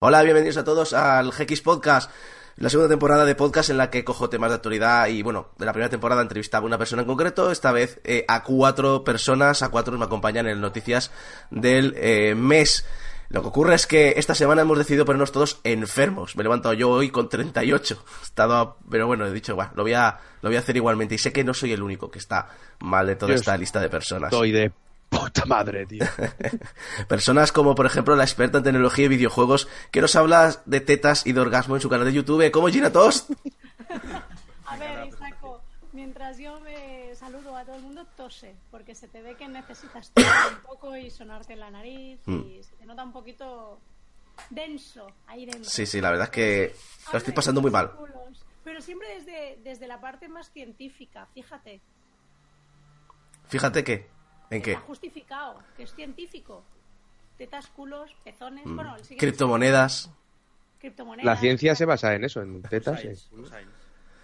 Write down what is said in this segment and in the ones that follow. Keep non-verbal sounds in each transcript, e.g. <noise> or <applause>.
Hola, bienvenidos a todos al GX Podcast, la segunda temporada de podcast en la que cojo temas de actualidad y bueno, de la primera temporada entrevistaba a una persona en concreto, esta vez eh, a cuatro personas, a cuatro me acompañan en noticias del eh, mes. Lo que ocurre es que esta semana hemos decidido ponernos todos enfermos. Me he levantado yo hoy con 38. He estado, pero bueno, he dicho, bueno, lo voy a, lo voy a hacer igualmente. Y sé que no soy el único que está mal de toda esta lista de personas. Estoy de puta madre, tío. <laughs> Personas como, por ejemplo, la experta en tecnología y videojuegos que nos habla de tetas y de orgasmo en su canal de YouTube. ¿Cómo Gina Tost? A ver, Isaco, mientras yo me saludo a todo el mundo, tose, porque se te ve que necesitas toser un poco y sonarte la nariz y se te nota un poquito denso ahí dentro. Sí, sí, la verdad es que lo estoy pasando muy mal. Pero siempre desde, desde la parte más científica, fíjate. Fíjate que, ¿en qué? Está justificado, que es científico. Tetas, culos, pezones, Mm. bueno, el Criptomonedas. criptomonedas. La ciencia se basa en eso, en tetas. eh.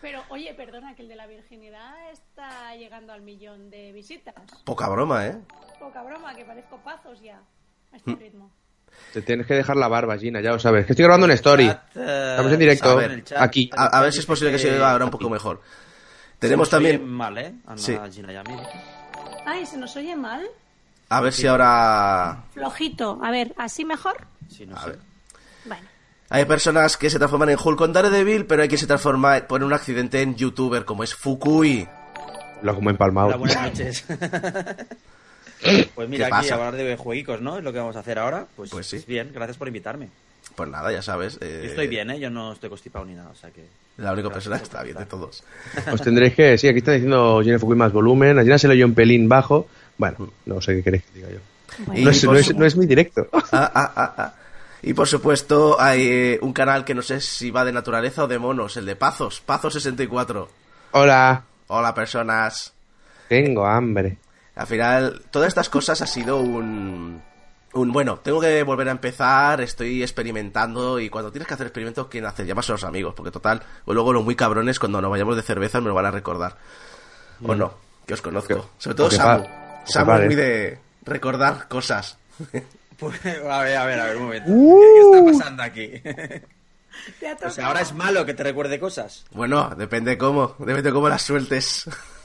Pero, oye, perdona, que el de la virginidad está llegando al millón de visitas. Poca broma, ¿eh? Poca broma, que parezco pazos ya a Mm. este ritmo. Te tienes que dejar la barba, Gina, ya lo sabes. Que estoy grabando una story. Estamos en directo, A ver, aquí. A, a ver si es posible que se oiga ahora un poco mejor. Tenemos también... mal, ¿eh? Ana, Sí. Gina y a mí. Ay, ¿se nos oye mal? A ver si ahora... Flojito. A ver, ¿así mejor? Sí, no A sé. ver. Bueno. Hay personas que se transforman en Hulk con Daredevil, pero hay quien se transforma por un accidente en YouTuber, como es Fukui. Lo como empalmado. Hola, buenas noches. <laughs> pues mira, ¿Qué aquí pasa? hablar de jueguicos, ¿no? Es lo que vamos a hacer ahora. Pues, Pues sí. pues bien, gracias por invitarme. Pues nada, ya sabes. eh, Yo estoy bien, ¿eh? Yo no estoy constipado ni nada, o sea que... La única persona que está bien de todos. <laughs> Os tendréis que. Sí, aquí está diciendo Gina Fukui más volumen. A Gina se le oyó un pelín bajo. Bueno, no sé qué queréis que diga yo. Bueno. No es, no es- no es muy directo. Ah, ah, ah, ah. Y por supuesto hay eh, un canal que no sé si va de naturaleza o de monos, el de Pazos, Pazos64. Hola, Hola personas. tengo hambre. Al final, todas estas cosas ha sido un... Un, bueno, tengo que volver a empezar, estoy experimentando y cuando tienes que hacer experimentos, ¿quién hace? Llamas a los amigos, porque total, o luego los muy cabrones cuando nos vayamos de cerveza me lo van a recordar. O no, que os conozco. Sobre todo Samu. Samu es muy de recordar cosas. <laughs> Pues, a ver, a ver, a ver, un momento. Uh. ¿Qué, qué está pasando aquí? <laughs> O sea, ahora es malo que te recuerde cosas. Bueno, depende cómo, depende cómo las sueltes. <laughs>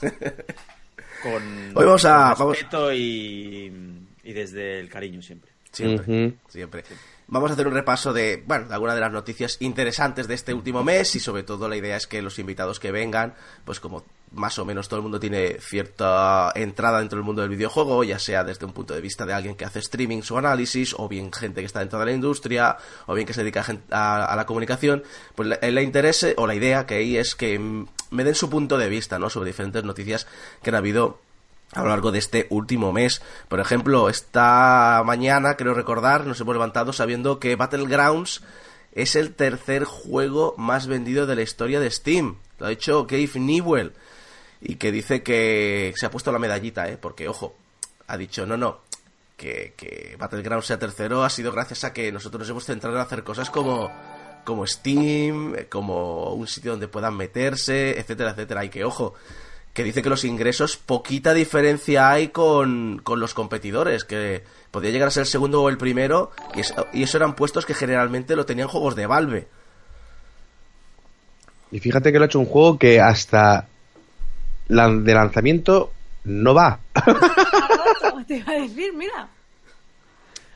Con, Hoy vamos a- con vamos- respeto y, y desde el cariño siempre. Siempre, siempre. Vamos a hacer un repaso de, bueno, de algunas de las noticias interesantes de este último mes y sobre todo la idea es que los invitados que vengan, pues como más o menos todo el mundo tiene cierta entrada dentro del mundo del videojuego, ya sea desde un punto de vista de alguien que hace streaming o análisis, o bien gente que está dentro de la industria, o bien que se dedica a, a- a la comunicación, pues la, el interés o la idea que hay es que mm, me den su punto de vista, ¿no? Sobre diferentes noticias que han habido a lo largo de este último mes. Por ejemplo, esta mañana, creo recordar, nos hemos levantado sabiendo que Battlegrounds es el tercer juego más vendido de la historia de Steam. Lo ha dicho Gabe Newell. Y que dice que se ha puesto la medallita, ¿eh? Porque, ojo, ha dicho, no, no, que, que Battlegrounds sea tercero ha sido gracias a que nosotros nos hemos centrado en hacer cosas como, como Steam, como un sitio donde puedan meterse, etcétera, etcétera. Y que, ojo, que dice que los ingresos poquita diferencia hay con, con los competidores, que podría llegar a ser el segundo o el primero, y, es- y eso eran puestos que generalmente lo tenían juegos de Valve. Y fíjate que lo ha hecho un juego que hasta la de lanzamiento no va. <laughs> Te iba a decir, mira.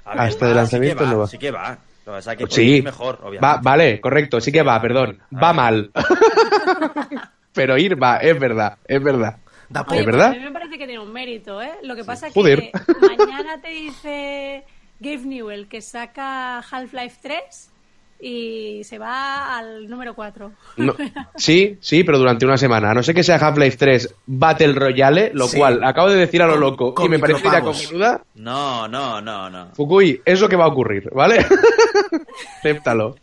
A ver, Hasta va, lanzamiento sí que va, no va. Sí que va. Pasa es que Sí, mejor, obviamente. va, vale, correcto, sí que va, perdón. Va mal. <laughs> Pero ir va, es verdad, es verdad. Da Oye, ¿Es verdad? a mí me parece que tiene un mérito, ¿eh? Lo que pasa es Joder. que mañana te dice Gabe Newell que saca Half-Life 3 y se va al número 4. No, <laughs> sí, sí, pero durante una semana. A no ser que sea Half-Life 3 Battle Royale, lo Sí. cual acabo de decir a lo loco con y me parece micropagos. cojonuda. No, no, no, no. Fukui, es lo que va a ocurrir, ¿vale? <laughs> Acéptalo.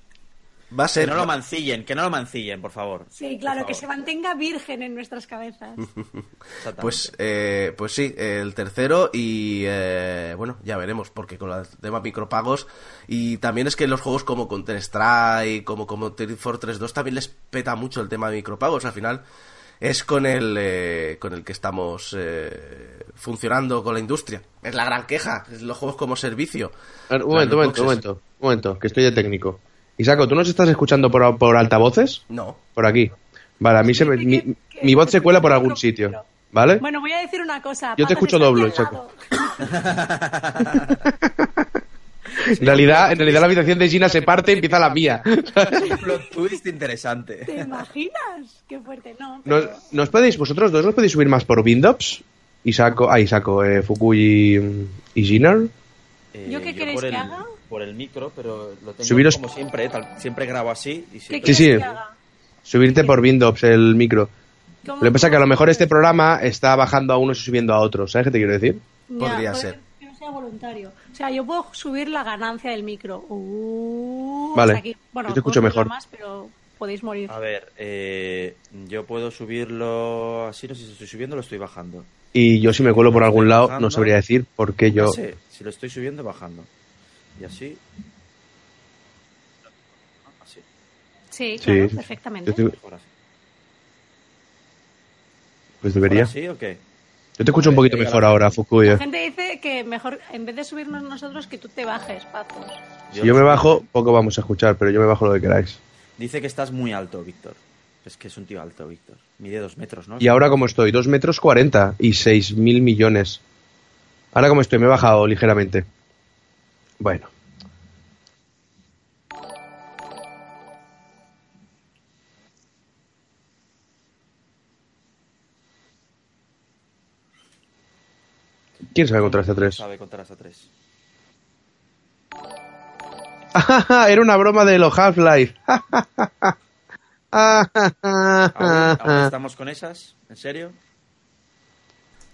Va a Que ser. no lo mancillen, que no lo mancillen, por favor. Sí, claro, que se mantenga virgen en nuestras cabezas. <laughs> Pues, eh, pues sí, el tercero y eh, bueno, ya veremos, porque con el tema micropagos y también es que los juegos como Counter-Strike, como, como Team Fortress 2 también les peta mucho el tema de micropagos, al final es con el, eh, con el que estamos eh, funcionando con la industria. Es la gran queja, es los juegos como servicio. A ver, Un momento, un momento, un momento, un momento, que estoy de técnico. Isaco, ¿tú nos estás escuchando por, por altavoces? No. Por aquí. Vale, a mí se mi, que- que- mi voz se cuela por algún sitio, ¿vale? Bueno, voy a decir una cosa. Yo te escucho doble, lado. <laughs> <laughs> En realidad, en realidad la habitación de Gina se parte y empieza la mía. <laughs> Un plot twist interesante. ¿Te imaginas? Qué fuerte, no. ¿Nos, pero- nos podéis, vosotros dos, nos podéis subir más por Windows? Isaco, ah, Isaco, eh, Fukui y, y Ginar. Eh, ¿Yo qué queréis que haga? Por el micro, pero lo tengo Subiros- como siempre, eh, tal- siempre grabo así. Y ¿Qué siempre- Sí, quieres sí. que haga? Subirte por Windows el micro. ¿Cómo- Lo que pasa es que a lo mejor este programa está bajando a unos y subiendo a otros. ¿Sabes qué te quiero decir? Ya, Podría ser. Que no sea voluntario. O sea, yo puedo subir la ganancia del micro. Uh, Vale, hasta aquí. Bueno, yo te escucho mejor. Más, pero podéis morir. A ver, eh, yo puedo subirlo así, no sé si estoy subiendo o lo estoy bajando. Y yo si me cuelo por algún lado, no Bajando. sabría decir por qué yo... No sé, si lo estoy subiendo, bajando. Y así. Así, Sí, claro, sí. perfectamente. Te- mejor así. Pues debería. ¿Ahora sí o qué? Yo te escucho un poquito mejor ahora, Fukui. La gente dice que mejor, en vez de subirnos nosotros, que tú te bajes, pazos. Si yo me bajo, poco vamos a escuchar, pero yo me bajo lo que queráis. Dice que estás muy alto, Víctor. Es que es un tío alto, Víctor. Mide dos metros, ¿no? Y ahora como estoy, 2 metros 40 y 6 mil millones. Ahora como estoy, me he bajado ligeramente. Bueno. ¿Quién sabe contra este 3? Sabe contar hasta tres. <laughs> Era una broma de los Half-Life. <laughs> ¿Aún, aún estamos con esas? ¿En serio?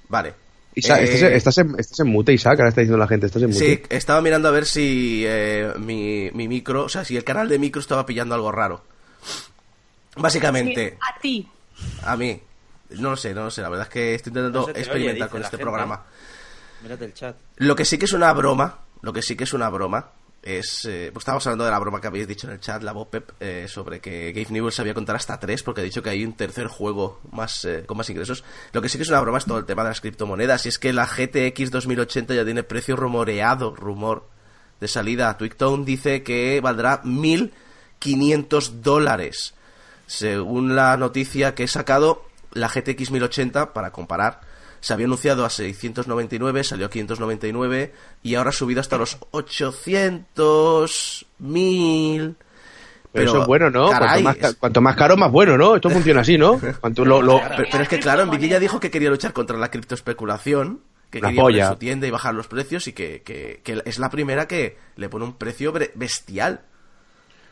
Vale. Isaac, Eh, estás, en- estás en, estás en mute, Isaac, ahora está diciendo la gente, estás en mute. Sí, estaba mirando a ver si eh, mi, mi micro, o sea, si el canal de micro estaba pillando algo raro. Básicamente, A ti. a mí, no lo sé, no lo sé, la verdad es que estoy intentando No oye, experimentar con este gente. programa. Mírate el chat. Lo que sí que es una broma, lo que sí que es una broma, es, eh, estábamos hablando de la broma que habéis dicho en el chat, la Bopep, eh, sobre que Gabe Newell sabía contar hasta tres, porque ha dicho que hay un tercer juego más eh, con más ingresos. Lo que sí que es una broma es todo el tema de las criptomonedas, y es que la GTX 2080 ya tiene precio rumoreado, rumor de salida. Twicktone dice que valdrá 1.500 dólares. Según la noticia que he sacado, la GTX 1080, para comparar, se había anunciado a 699, salió a 599 y ahora ha subido hasta los 800, 1000. Pero, eso es bueno, ¿no? caray, cuanto, más, ca- es- cuanto más caro, más bueno, ¿no? Esto funciona así, ¿no? <laughs> Cuanto lo, lo- pero, pero es que claro, Nvidia ya dijo que quería luchar contra la criptoespeculación, que La quería polla. poner su tienda y bajar los precios y que, que- que es la primera que le pone un precio bestial.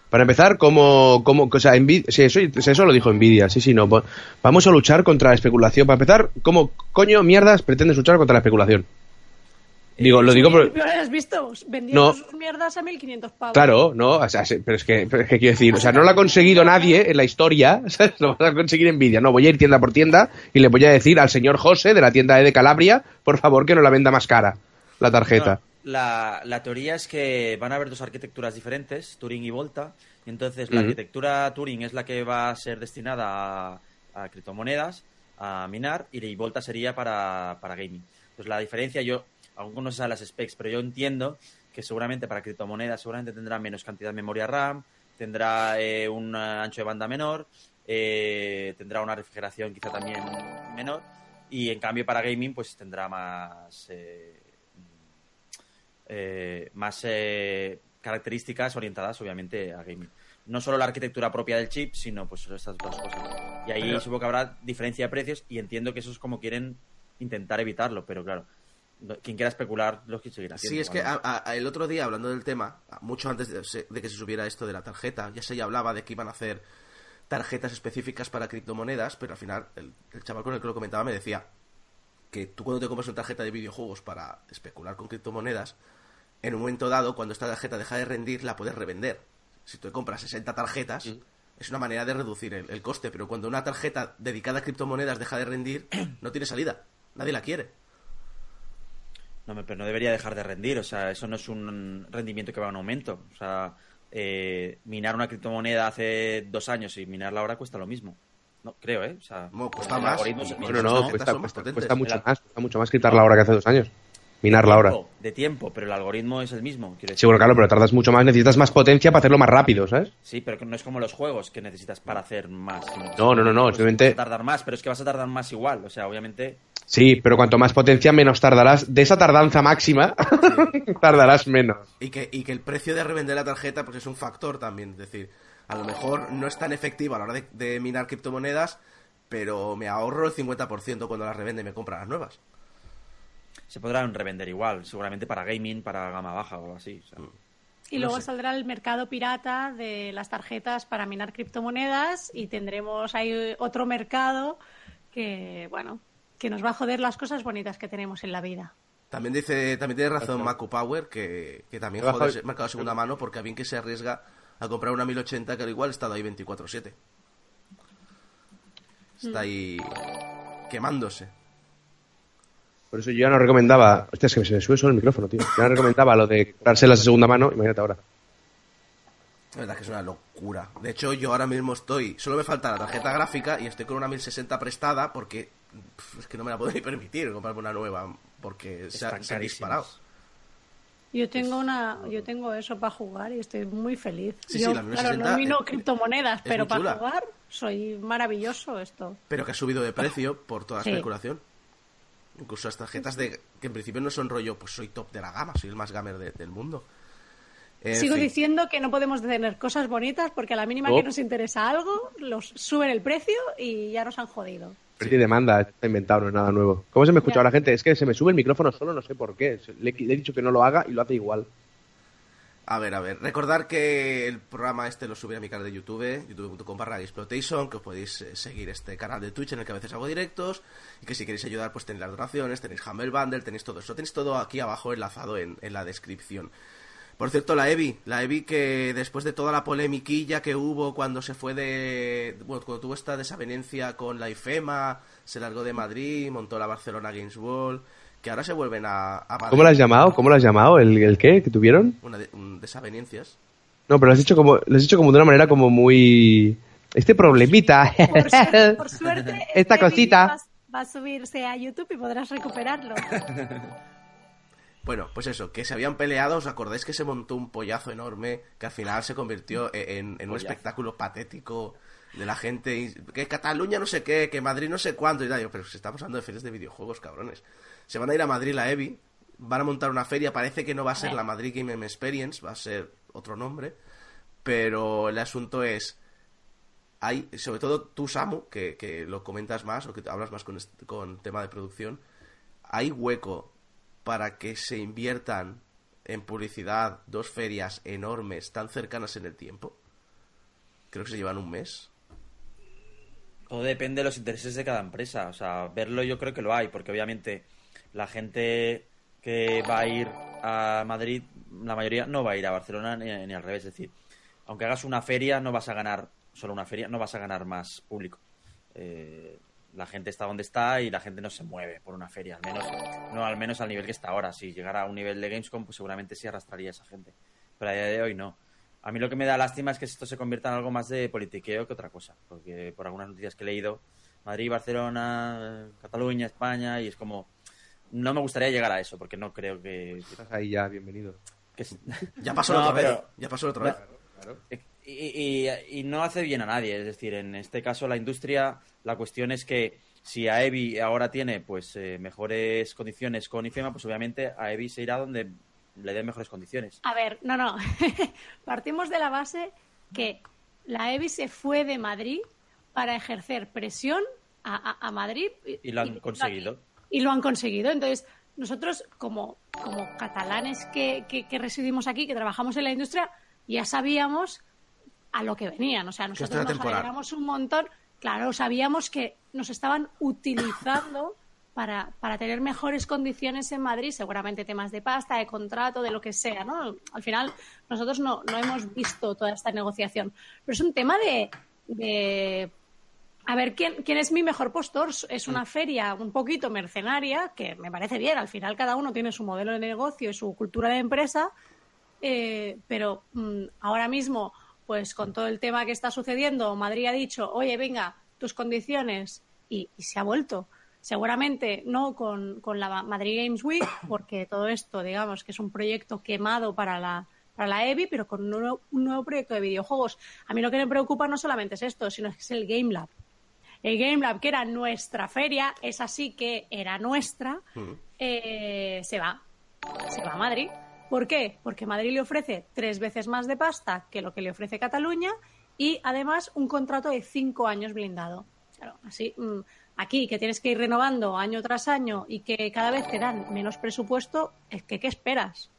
Para empezar, como, como, o sea, Nvidia, sí, eso, eso lo dijo Nvidia, sí, sí, no. po- Vamos a luchar contra la especulación. Para empezar, ¿cómo coño mierdas pretendes luchar contra la especulación? Digo, lo digo por... ¿Pero has visto? Vendiendo No. sus mierdas a 1500 pavos. Claro, no, o sea, pero es que, pero es que quiero decir, o sea, no lo ha conseguido nadie en la historia, <laughs> ¿sabes? lo va a conseguir Nvidia. No, voy a ir tienda por tienda y le voy a decir al señor José de la tienda E de Calabria, por favor, que no la venda más cara, la tarjeta. No, la, la teoría es que van a haber dos arquitecturas diferentes, Turing y Volta. Y entonces la arquitectura Turing es la que va a ser destinada a, a criptomonedas, a minar, y Volta sería para, para gaming. Pues la diferencia, yo, aún no saben las specs, pero yo entiendo que seguramente para criptomonedas seguramente tendrá menos cantidad de memoria RAM, tendrá eh, un ancho de banda menor, eh, tendrá una refrigeración quizá también menor, y en cambio para gaming pues tendrá más... eh, eh, más eh, características orientadas obviamente a gaming. No solo la arquitectura propia del chip, sino pues estas dos cosas. Y ahí supongo que habrá diferencia de precios y entiendo que eso es como quieren intentar evitarlo, pero claro, quien quiera especular lo que seguirá haciendo. Sí, es que ¿vale? a- a- el otro día, hablando del tema, mucho antes de que se subiera esto de la tarjeta, ya se ya hablaba de que iban a hacer tarjetas específicas para criptomonedas, pero al final el, el chaval con el que lo comentaba me decía que tú cuando te compras una tarjeta de videojuegos para especular con criptomonedas, en un momento dado, cuando esta tarjeta deja de rendir, la puedes revender. Si tú te compras 60 tarjetas, es una manera de reducir el, el coste, pero cuando una tarjeta dedicada a criptomonedas deja de rendir, <clears throat> no tiene salida. Nadie la quiere. No, pero no debería dejar de rendir, o sea, eso no es un rendimiento que va en aumento. O sea, eh, minar una criptomoneda hace dos años y minarla ahora cuesta lo mismo. No, creo, ¿eh? O sea, No, cuesta más. el No, cuesta, mucho más, cuesta mucho más quitarla ahora que hace dos años. Minarla ahora. Tiempo, De tiempo, pero el algoritmo es el mismo. quiero decir. Sí, bueno, claro, pero tardas mucho más, necesitas más potencia para hacerlo más rápido, ¿sabes? Sí, pero que no es como los juegos que necesitas para hacer más. No, no, no, no, pues simplemente- vas a tardar más, pero es que vas a tardar más igual. O sea, obviamente. Sí, pero cuanto más potencia, menos tardarás. De esa tardanza máxima, <laughs> tardarás menos. Y que, y que el precio de revender la tarjeta pues es un factor también. Es decir, a lo mejor no es tan efectivo a la hora de, de minar criptomonedas, pero me ahorro el 50% cuando las revende y me compra las nuevas. Se podrán revender igual, seguramente para gaming, para gama baja o algo así. o sea. Y No luego sé. saldrá el mercado pirata de las tarjetas para minar criptomonedas y tendremos ahí otro mercado que, bueno, que nos va a joder las cosas bonitas que tenemos en la vida. También dice, también tiene razón Macu Power que, que también jode el mercado de segunda mano porque a bien que se arriesga a comprar una 1080 que al igual está ahí 24/7. Está ahí quemándose. Por eso yo ya no recomendaba. Hostia, es que se me sube solo el micrófono, tío. Ya no recomendaba lo de comprárselas de segunda mano, imagínate ahora. La verdad es que es una locura. De hecho, yo ahora mismo estoy. Solo me falta la tarjeta gráfica y estoy con una 1060 prestada porque. es que no me la puedo ni permitir comprarme una nueva. Porque se ha, se disparado. Yo tengo una, yo tengo eso para jugar y estoy muy feliz. Sí, yo, sí, la claro, 1060 no mino es- criptomonedas, es pero para jugar soy maravilloso esto. Pero que ha subido de precio por toda la Sí. especulación. Incluso las tarjetas de. que en principio no son rollo, pues soy top de la gama, soy el más gamer de- del mundo. En Sigo fin. diciendo que no podemos tener cosas bonitas porque a la mínima que nos interesa algo, los suben el precio y ya nos han jodido. Precio y demanda, está inventado, no es nada nuevo. ¿Cómo se me escucha la gente? Es que se me sube el micrófono solo, no sé por qué. Le, le he dicho que no lo haga y lo hace igual. A ver, a ver. Recordar que el programa este lo subí a mi canal de YouTube, youtube.com barra exploitation, que os podéis eh, seguir este canal de Twitch en el que a veces hago directos, y que si queréis ayudar, pues tenéis las donaciones, tenéis Humble Bundle, tenéis todo eso. Tenéis todo aquí abajo enlazado en, en la descripción. Por cierto, la Evi, la Evi que después de toda la polemiquilla que hubo cuando se fue de... Bueno, cuando tuvo esta desavenencia con la IFEMA, se largó de Madrid, montó la Barcelona Games World, que ahora se vuelven a... ¿Cómo lo has llamado? ¿Cómo lo has llamado? ¿El, el qué? ¿Que tuvieron? Una de- un desavenencias. No, pero lo has dicho como, lo has dicho como de una manera como muy... Este problemita. Por suerte, por suerte, <laughs> Esta este cosita. Va, va a subirse a YouTube y podrás recuperarlo. <laughs> Bueno, pues eso, que se habían peleado, ¿os acordáis que se montó un pollazo enorme que al final se convirtió en, en un espectáculo patético de la gente? que Cataluña no sé qué, que Madrid no sé cuánto y tal. Yo, pero si estamos hablando de ferias de videojuegos, cabrones. Se van a ir a Madrid la EVI, van a montar una feria, parece que no va a ser la Madrid Game Experience, va a ser otro nombre, pero el asunto es hay, sobre todo tú, Samu, que, que lo comentas más o que hablas más con, este- con tema de producción, ¿hay hueco para que se inviertan en publicidad dos ferias enormes tan cercanas en el tiempo? Creo que se llevan un mes. Todo depende de los intereses de cada empresa. O sea, verlo yo creo que lo hay, porque obviamente la gente que va a ir a Madrid, la mayoría no va a ir a Barcelona ni, al revés. Es decir, aunque hagas una feria, no vas a ganar solo una feria, no vas a ganar más público. Eh, la gente está donde está y la gente no se mueve por una feria, al menos no al menos al nivel que está ahora. Si llegara a un nivel de Gamescom, pues seguramente sí arrastraría a esa gente. Pero a día de hoy no. A mí lo que me da lástima es que esto se convierta en algo más de politiqueo que otra cosa, porque por algunas noticias que he leído, Madrid, Barcelona, Cataluña, España, y es como, no me gustaría llegar a eso, porque no creo que... Estás ahí ya, bienvenido. que <laughs> Ya pasó No, la otra pero- vez. Ya pasó la otra vez. y, y- y no hace bien a nadie, es decir, en este caso la industria, la cuestión es que si AEBI ahora tiene pues eh, mejores condiciones con IFEMA, pues obviamente AEBI se irá donde le den mejores condiciones. A ver, no, no. <laughs> Partimos de la base que la EBI se fue de Madrid para ejercer presión a, a- a Madrid. Y lo han conseguido. Y lo han conseguido. Entonces, nosotros como, como catalanes que, que, que residimos aquí, que trabajamos en la industria, ya sabíamos a lo que venían. O sea, nosotros nos alegramos un montón. Claro, sabíamos que nos estaban utilizando para, para tener mejores condiciones en Madrid, seguramente temas de pasta, de contrato, de lo que sea, ¿no? Al final, nosotros no, no hemos visto toda esta negociación. Pero es un tema de, de a ver, ¿quién, ¿quién es mi mejor postor? Es una feria un poquito mercenaria, que me parece bien. Al final, cada uno tiene su modelo de negocio y su cultura de empresa. Eh, pero mm, ahora mismo, pues con todo el tema que está sucediendo, Madrid ha dicho, oye, venga, tus condiciones, y se ha vuelto seguramente no con, con, la Madrid Games Week, <coughs> porque todo esto, digamos, que es un proyecto quemado para la, para la EVI, pero con un nuevo, proyecto de videojuegos. A mí lo que me preocupa no solamente es esto, sino que es el Game Lab. El Game Lab, que era nuestra feria, es así que era nuestra, mm. eh, se va. Se va a Madrid. ¿Por qué? Porque Madrid le ofrece tres veces más de pasta que lo que le ofrece Cataluña y además un contrato de cinco años blindado. Claro, así. Mm, Aquí, que tienes que ir renovando año tras año y que cada vez te dan menos presupuesto, es que ¿qué esperas?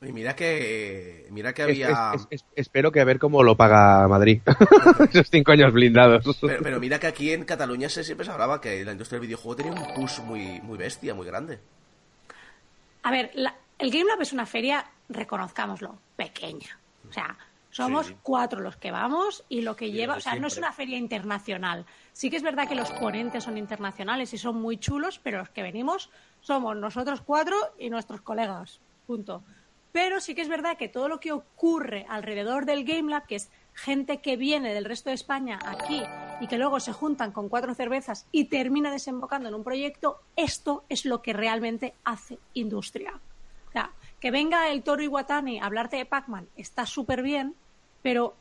Y mira que, mira que había... espero que a ver cómo lo paga Madrid. <laughs> Esos cinco años blindados. Pero, mira que aquí en Cataluña se, siempre se hablaba que la industria del videojuego tenía un push muy, muy bestia, muy grande. A ver, el Game Lab es una feria, reconozcámoslo, pequeña. O sea, somos cuatro los que vamos y lo que lleva, o sea, no es una feria internacional. Sí que es verdad que los ponentes son internacionales y son muy chulos, pero los que venimos somos nosotros cuatro y nuestros colegas. Punto. Pero sí que es verdad que todo lo que ocurre alrededor del Game Lab, que es gente que viene del resto de España aquí y que luego se juntan con cuatro cervezas y termina desembocando en un proyecto, esto es lo que realmente hace industria. Que venga el Toro Iwatani a hablarte de Pac-Man está súper bien, pero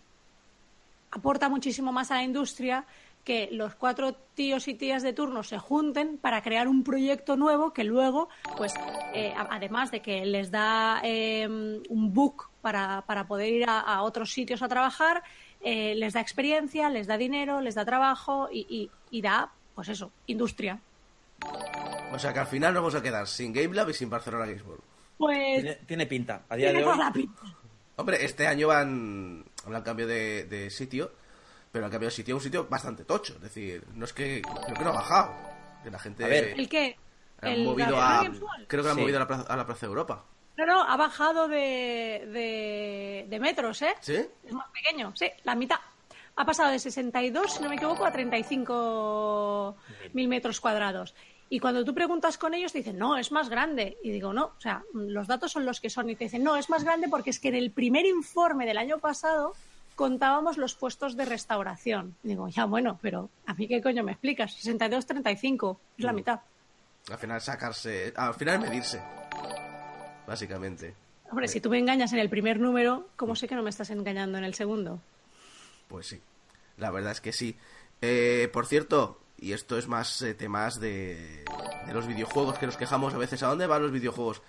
aporta muchísimo más a la industria que los cuatro tíos y tías de turno se junten para crear un proyecto nuevo que luego, pues, eh, además de que les da eh, un book para, para, poder ir a, otros sitios a trabajar, eh, les da experiencia, les da dinero, les da trabajo y, y, da, pues eso, industria. O sea que al final nos vamos a quedar sin Game Lab y sin Barcelona Games World. Pues... Tiene, pinta. A día de hoy... Hombre, este año van hablan cambio de, sitio, pero han cambiado de sitio a un sitio bastante tocho. Es decir, no es que. Creo que no ha bajado. Que la gente. A ver, ¿el qué? Han movido a, creo que lo han movido a la, plaza, a la Plaza de Europa. No, no, ha bajado de, de, de, metros, ¿eh? ¿Sí? Es más pequeño, sí, la mitad. Ha pasado de 62, si no me equivoco, a 35 mil metros cuadrados. Y cuando tú preguntas con ellos, te dicen, no, es más grande. Y digo, no, o sea, los datos son los que son. Y te dicen, no, es más grande porque es que en el primer informe del año pasado contábamos los puestos de restauración. Y digo, ya bueno, pero ¿a mí qué coño me explicas? 62-35, es la mm. mitad. Al final sacarse, al final medirse, básicamente. Hombre, si tú me engañas en el primer número, ¿cómo sé que no me estás engañando en el segundo? Pues sí, la verdad es que sí. Eh, por cierto, y esto es más eh, temas de, de, los videojuegos que nos quejamos a veces. ¿A dónde van los videojuegos?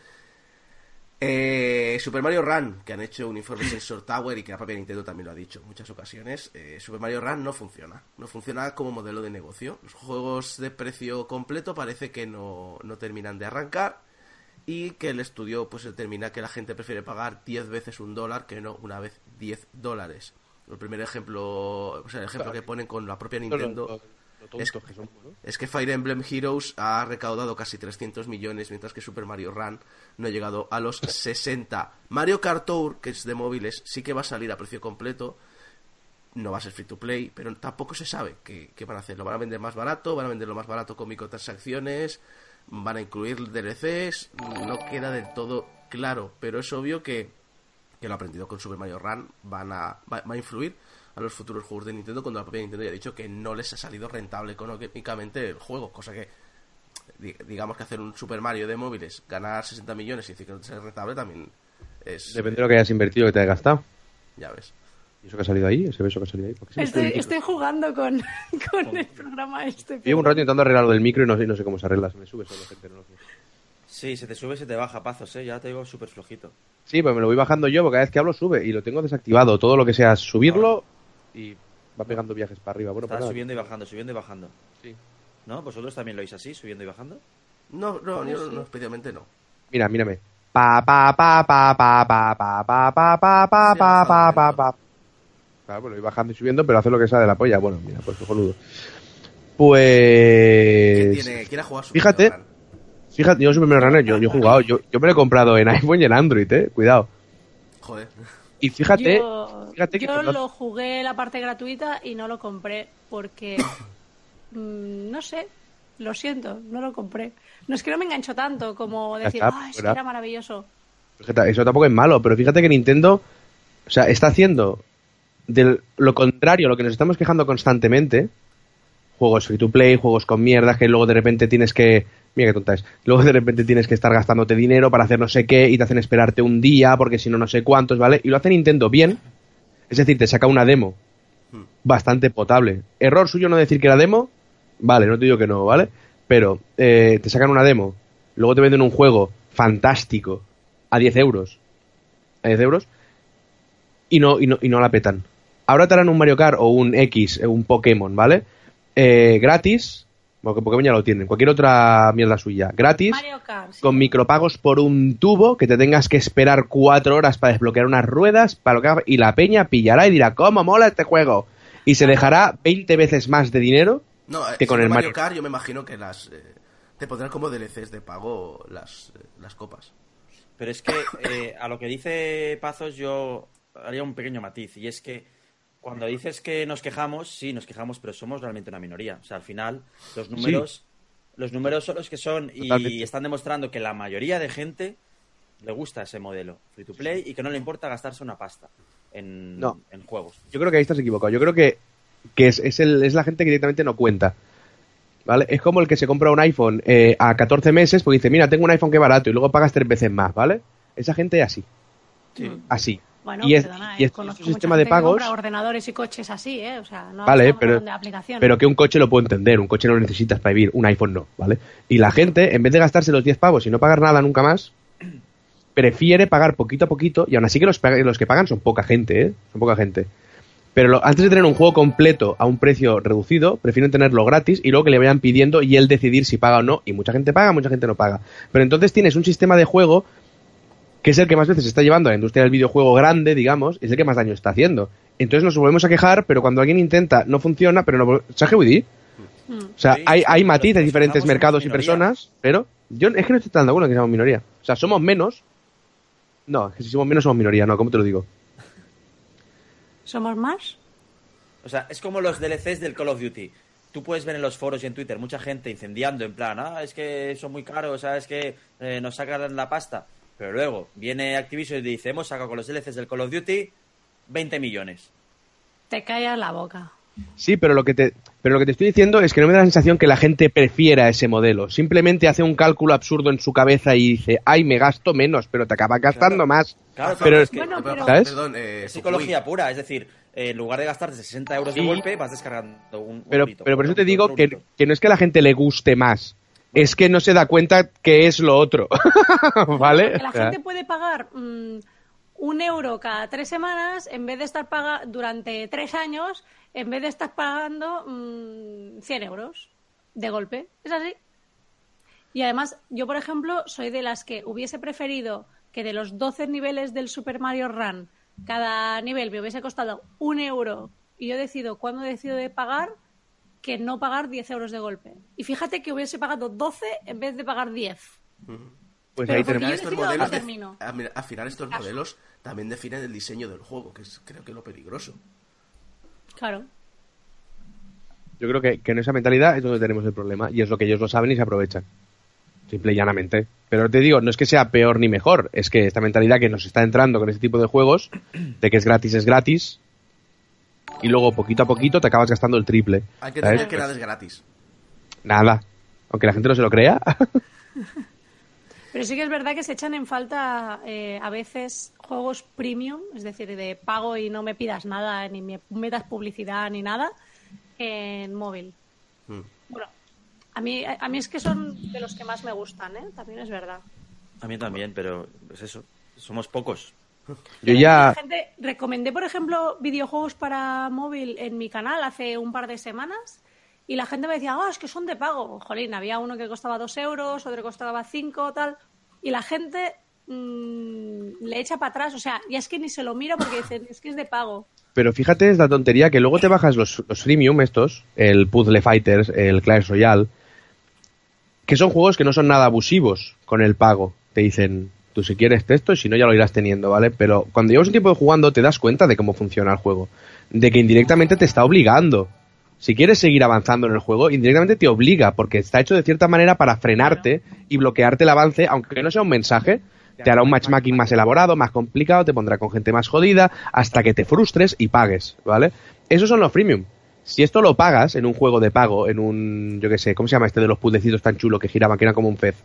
Eh, Super Mario Run, que han hecho un informe Sensor Tower y que la propia Nintendo también lo ha dicho en muchas ocasiones. Eh, Super Mario Run no funciona. No funciona como modelo de negocio. Los juegos de precio completo parece que no, no terminan de arrancar y que el estudio pues determina que la gente prefiere pagar 10 veces un dólar que no una vez 10 dólares. El primer ejemplo, o sea, el ejemplo que ponen con la propia Nintendo es, que, Fire Emblem Heroes ha recaudado casi 300 millones, mientras que Super Mario Run no ha llegado a los 60. Mario Kart Tour, que es de móviles, sí que va a salir a precio completo. No va a ser free to play, pero tampoco se sabe qué, van a hacer. Lo van a vender más barato, van a venderlo más barato con microtransacciones, van a incluir DLCs. No queda del todo claro, pero es obvio que, que lo aprendido con Super Mario Run van a, va a influir a los futuros juegos de Nintendo cuando la propia Nintendo ya ha dicho que no les ha salido rentable económicamente el juego, cosa que digamos que hacer un Super Mario de móviles, ganar 60 millones y decir que no te sale rentable también es... Depende de lo que hayas invertido que te hayas gastado. Ya ves. ¿Y eso que ha salido ahí? ¿Ese beso que ha salido ahí? Estoy, estoy, jugando <laughs> con, con el programa este. Llevo un rato intentando arreglar lo del micro y no, no sé cómo se arregla. Se me sube solo, gente, no lo sé. Sí, se te sube, se te baja, pazos, ¿eh? Ya te digo súper flojito. Sí, pues me lo voy bajando yo, porque cada vez que hablo sube y lo tengo desactivado. Todo lo que sea subirlo, y va pegando viajes para arriba. Bueno, Está subiendo y bajando, subiendo y bajando. Sí. ¿No? ¿Vosotros también lo veis así, subiendo y bajando? No, no, yo no, especialmente no. Mira, mírame. Pa, pa, pa, pa, pa, pa, pa, pa, pa, pa, pa, pa, pa, pa, pa. Claro, bueno, y bajando y subiendo, pero hace lo que sea de la polla. Bueno, mira, pues cojonudo. ¿Quién Pues... tiene, quiere jugar su Fíjate. Fíjate, yo Super Mario Runner, yo, yo he jugado, yo, yo me lo he comprado en iPhone y en Android, eh, cuidado. Joder. Y fíjate, yo fíjate yo lo jugué la parte gratuita y no lo compré porque <coughs> mm, no sé, lo siento, no lo compré. No es que no me enganchó tanto como decir, está, ah, es que fuera". era maravilloso. Eso tampoco es malo, pero fíjate que Nintendo, o sea, está haciendo de lo contrario a lo que nos estamos quejando constantemente. Juegos free to play, juegos con mierda, que luego de repente tienes que. Mira qué tonta es. Luego de repente tienes que estar gastándote dinero para hacer no sé qué y te hacen esperarte un día porque si no, no sé cuántos, ¿vale? Y lo hace Nintendo bien. Es decir, te saca una demo bastante potable. Error suyo no decir que era demo, vale, no te digo que no, ¿vale? Pero eh, te sacan una demo, luego te venden un juego fantástico a 10 euros. A 10 euros. Y no, y no, y no la petan. Ahora te harán un Mario Kart o un X, eh, un Pokémon, ¿vale? Eh, gratis. Bueno, que Pokémon ya lo tienen. Cualquier otra mierda suya. Gratis. Mario Kart. sí. Con micropagos por un tubo que te tengas que esperar cuatro horas para desbloquear unas ruedas para lo que y la peña pillará y dirá ¿cómo mola este juego? Y se dejará 20 veces más de dinero No, eh, que con el Mario Kart yo me imagino que las eh, te pondrán como DLCs de pago las, eh, las copas. Pero es que eh, a lo que dice Pazos yo haría un pequeño matiz y es que cuando dices que nos quejamos, sí, nos quejamos, pero somos realmente una minoría. O sea, al final los números los números son los que son y Totalmente. están demostrando que la mayoría de gente le gusta ese modelo free to play y que no le importa gastarse una pasta en, No. en juegos. Yo creo que ahí estás equivocado. Yo creo que, que es, es, el- es la gente que directamente no cuenta. ¿Vale? Es como el que se compra un iPhone eh, a 14 meses porque dice, mira, tengo un iPhone que barato y luego pagas tres veces más, ¿vale? Esa gente es así. Así. Bueno, y es, perdona, y eh, es conozco un sistema de pagos. ordenadores y coches así, ¿eh? O sea, no Vale, pero, de aplicaciones. pero que un coche lo puedo entender, un coche no lo necesitas para vivir, un iPhone no, ¿vale? Y la gente, en vez de gastarse los 10 pavos y no pagar nada nunca más, prefiere pagar poquito a poquito, y aún así que los, los que pagan son poca gente, ¿eh? Son poca gente. Pero lo- antes de tener un juego completo a un precio reducido, prefieren tenerlo gratis y luego que le vayan pidiendo y él decidir si paga o no. Y mucha gente paga, mucha gente no paga. Pero entonces tienes un sistema de juego que es el que más veces está llevando a la industria del videojuego grande, digamos, es el que más daño está haciendo. Entonces nos volvemos a quejar, pero cuando alguien intenta, no funciona, pero no... ¿Sabes qué. O sea, Sí, hay, hay matices, nos diferentes mercados y personas, pero yo es que no estoy tan de acuerdo en que seamos minoría. O sea, somos menos. No, es que si somos menos somos minoría, no, ¿cómo te lo digo? ¿Somos más? O sea, es como los DLCs del Call of Duty. Tú puedes ver en los foros y en Twitter mucha gente incendiando en plan, ah, es que son muy caros, ah, es que eh, nos sacan la pasta. Pero luego viene Activision y dice, hemos sacado con los DLCs del Call of Duty 20 millones. Te callas la boca. Sí, pero lo que te pero lo que te estoy diciendo es que no me da la sensación que la gente prefiera ese modelo. Simplemente hace un cálculo absurdo en su cabeza y dice, ay, me gasto menos, pero te acabas gastando Claro. más. Claro, Pero- es que Bueno, pero- ¿Sabes? Perdón, eh, es psicología pura. Es decir, eh, en lugar de gastarte 60 euros de golpe, vas descargando un, un Pero, pero por eso te digo que, que no es que a la gente le guste más, es que no se da cuenta que es lo otro. <laughs> ¿Vale? La gente puede pagar mm, un euro cada tres semanas en vez de estar pagando durante tres años, en vez de estar pagando mm, 100 euros de golpe. Es así. Y además, yo, por ejemplo, soy de las que hubiese preferido que de los 12 niveles del Super Mario Run, cada nivel me hubiese costado un euro y yo decido cuándo decido de pagar que no pagar 10 euros de golpe. Y fíjate que hubiese pagado 12 en vez de pagar 10. pues pero ahí yo estos modelos de- a- al final estos modelos también definen el diseño del juego, que es creo que lo peligroso. Claro. Yo creo que, que en esa mentalidad es donde tenemos el problema y es lo que ellos lo saben y se aprovechan. Simple y llanamente. Pero te digo, no es que sea peor ni mejor, es que esta mentalidad que nos está entrando con este tipo de juegos, de que es gratis, es gratis, y luego poquito a poquito te acabas gastando el triple. Hay que entender que nada es gratis. Nada. Aunque la gente no se lo crea. <laughs> Pero sí que es verdad que se echan en falta eh, a veces juegos premium, es decir, de pago y no me pidas nada, ni me metas publicidad ni nada, en móvil. Mm. Bueno, a mí, a mí es que son de los que más me gustan, ¿eh? También es verdad. A mí también, pero es eso. Somos pocos. Yo ya... gente, recomendé, por ejemplo, videojuegos para móvil en mi canal hace un par de semanas y la gente me decía, ah, es que son de pago. Jolín, había uno que costaba dos euros, otro que costaba cinco, tal. y la gente mm, le echa para atrás. O sea, ya es que ni se lo mira porque dicen, es que es de pago. Pero fíjate, es la tontería que luego te bajas los, los freemium estos, el Puzzle Fighters, el Clash Royale, que son juegos que no son nada abusivos con el pago. Te dicen, tú si quieres y si no ya lo irás teniendo, ¿vale? Pero cuando llevas un tiempo jugando te das cuenta de cómo funciona el juego. De que indirectamente te está obligando. Si quieres seguir avanzando en el juego, indirectamente te obliga, porque está hecho de cierta manera para frenarte y bloquearte el avance, aunque no sea un mensaje, te hará un matchmaking más elaborado, más complicado, te pondrá con gente más jodida, hasta que te frustres y pagues, ¿vale? Esos son los freemium. Si esto lo pagas en un juego de pago, en un, yo qué sé, ¿cómo se llama este de los puzzlecitos tan chulo que giraban, que era como un pez?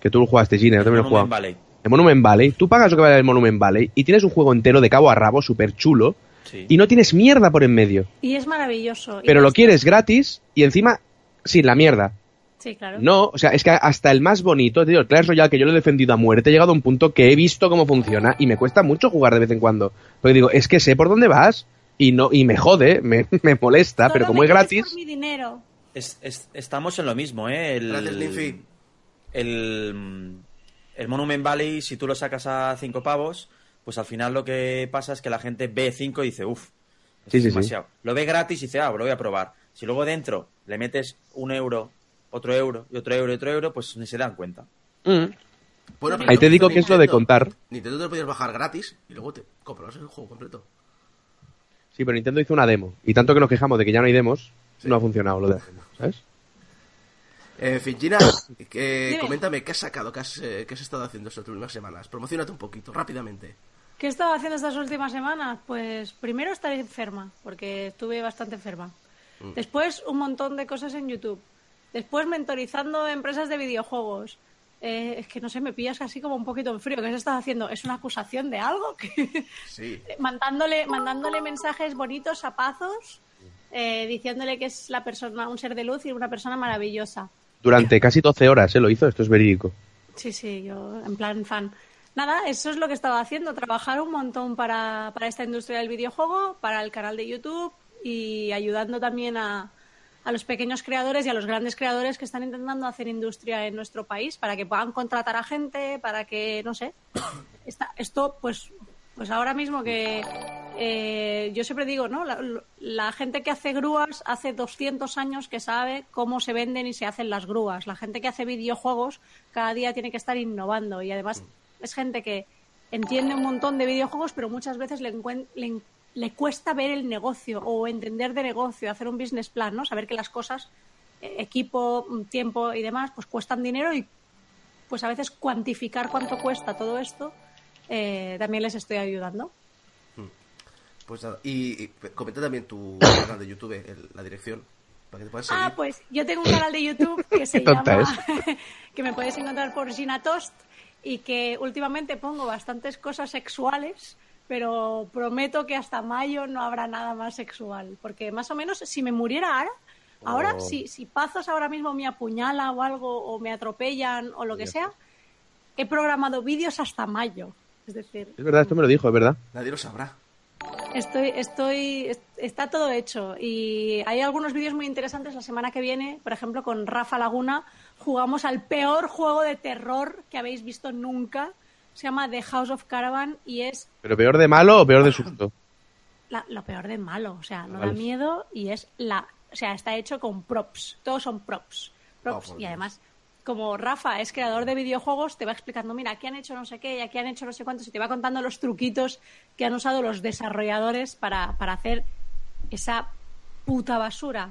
Que tú lo jugaste, Gine, yo también lo he Monument jugado. Valley. El Monument Valley, tú pagas lo que vale el Monument Valley y tienes un juego entero de cabo a rabo, súper chulo, Sí. y no tienes mierda por en medio. Y es maravilloso. Pero lo quieres gratis y encima sin la mierda. Sí, claro. No, o sea, es que hasta el más bonito, tío, el Clash Royale que yo lo he defendido a muerte, he llegado a un punto que he visto cómo funciona y me cuesta mucho jugar de vez en cuando. Porque digo, es que sé por dónde vas y no y me jode, <laughs> me, me molesta, pero como me es gratis, por mi dinero. Es- es- estamos en lo mismo, ¿eh? El, Gracias, Linfi. El, el Monument Valley, si tú lo sacas a cinco pavos, pues al final lo que pasa es que la gente ve cinco y dice, uff, Sí, es sí, sí. demasiado. Lo ve gratis y dice, ah, lo voy a probar. Si luego dentro le metes un euro, otro euro y otro euro y otro euro, pues ni se dan cuenta. mm, Bueno, Ahí te digo que es lo de contar. Nintendo te lo podías bajar gratis y luego te comprabas el juego completo. sí, pero Nintendo hizo una demo y tanto que nos quejamos de que ya no hay demos, Sí. no ha funcionado lo de la <laughs> demo, ¿sabes? Eh, Fingina, que, <coughs> Dime. coméntame, ¿qué has sacado? ¿Qué has, eh, qué has estado haciendo estas últimas semanas? Promocionate un poquito, rápidamente. ¿Qué he estado haciendo estas últimas semanas? Pues primero estar enferma, porque estuve bastante enferma. Mm. Después un montón de cosas en YouTube. Después mentorizando empresas de videojuegos. Eh, es que no sé, me pillas así como un poquito en frío. ¿Qué has estado haciendo? ¿Es una acusación de algo? <laughs> que Sí. <laughs> mandándole, mandándole mensajes bonitos a Pazos, eh, diciéndole que es la persona, un ser de luz y una persona maravillosa. Durante casi 12 horas, ¿eh? Lo hizo, esto es verídico. Sí, sí, yo en plan fan. Nada, eso es lo que estaba haciendo, trabajar un montón para, para esta industria del videojuego, para el canal de YouTube y ayudando también a, a los pequeños creadores y a los grandes creadores que están intentando hacer industria en nuestro país para que puedan contratar a gente, para que, no sé, esta- esto pues pues ahora mismo que eh, yo siempre digo, ¿no? La, la gente que hace grúas hace 200 años que sabe cómo se venden y se hacen las grúas. La gente que hace videojuegos cada día tiene que estar innovando y además es gente que entiende un montón de videojuegos, pero muchas veces le, le, le cuesta ver el negocio o entender de negocio, hacer un business plan, ¿no? Saber que las cosas, eh, equipo, mm, tiempo y demás, pues cuestan dinero y pues a veces cuantificar cuánto cuesta todo esto eh, también les estoy ayudando. Pues nada, y, y comenta también tu <coughs> canal de YouTube, el- la dirección, para que te puedas seguir. Ah, pues yo tengo un canal de YouTube que <laughs> se llama <laughs> que me puedes encontrar por Gina Toast y que últimamente pongo bastantes cosas sexuales, pero prometo que hasta mayo no habrá nada más sexual, porque más o menos si me muriera ahora, ahora Oh. si si Pazos ahora mismo me apuñala o algo o me atropellan o lo que sea, he programado vídeos hasta mayo, es decir, Es verdad, esto me lo dijo, es verdad. Nadie lo sabrá. Estoy, estoy, est- está todo hecho y hay algunos vídeos muy interesantes la semana que viene, por ejemplo, con Rafa Laguna jugamos al peor juego de terror que habéis visto nunca. Se llama The House of Caravan y es ¿Pero peor de malo o peor de susto? la- lo peor de malo, o sea, no Vale. da miedo y es la, o sea, está hecho con props, todos son props, props Oh, por y además como Rafa es creador de videojuegos, te va explicando, mira, aquí han hecho no sé qué, y aquí han hecho no sé cuántos, y te va contando los truquitos que han usado los desarrolladores para, para hacer esa puta basura.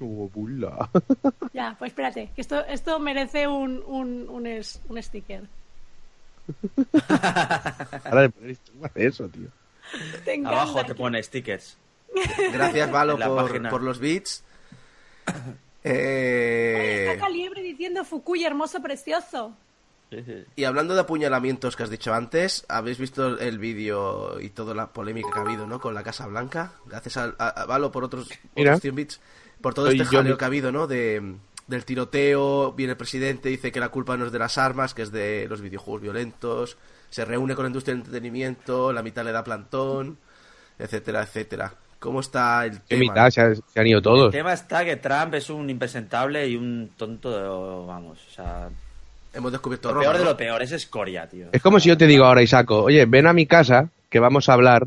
Oh, pula. <laughs> Ya, pues espérate, que esto, esto merece un, un, un, es- un sticker. <laughs> Ahora le ponéis ¿cómo hace eso, tío. Te. Abajo te pone stickers. Gracias, Valo, por, por los beats. Oye, Eh, Está Caliebre diciendo Fukuy, hermoso, precioso. y hablando de apuñalamientos que has dicho antes, ¿habéis visto el vídeo y toda la polémica que ha habido ¿no? con la Casa Blanca? Gracias a, a- a Valo por otros, Mira. otros 100 bits, por todo Soy este jaleo que ha habido, ¿no? De, del tiroteo, viene el presidente, dice que la culpa no es de las armas, que es de los videojuegos violentos, se reúne con la industria del entretenimiento, la mitad le da plantón, etcétera, etcétera. ¿Cómo está el ¿Qué tema? mitad? Se, han- se han ido El todos. tema está que Trump es un impresentable y un tonto, de- vamos, o sea, Hemos descubierto Lo Roma, peor de lo peor, es escoria, tío. Es como si yo te digo ahora, Isaco, oye, ven a mi casa, que vamos a hablar,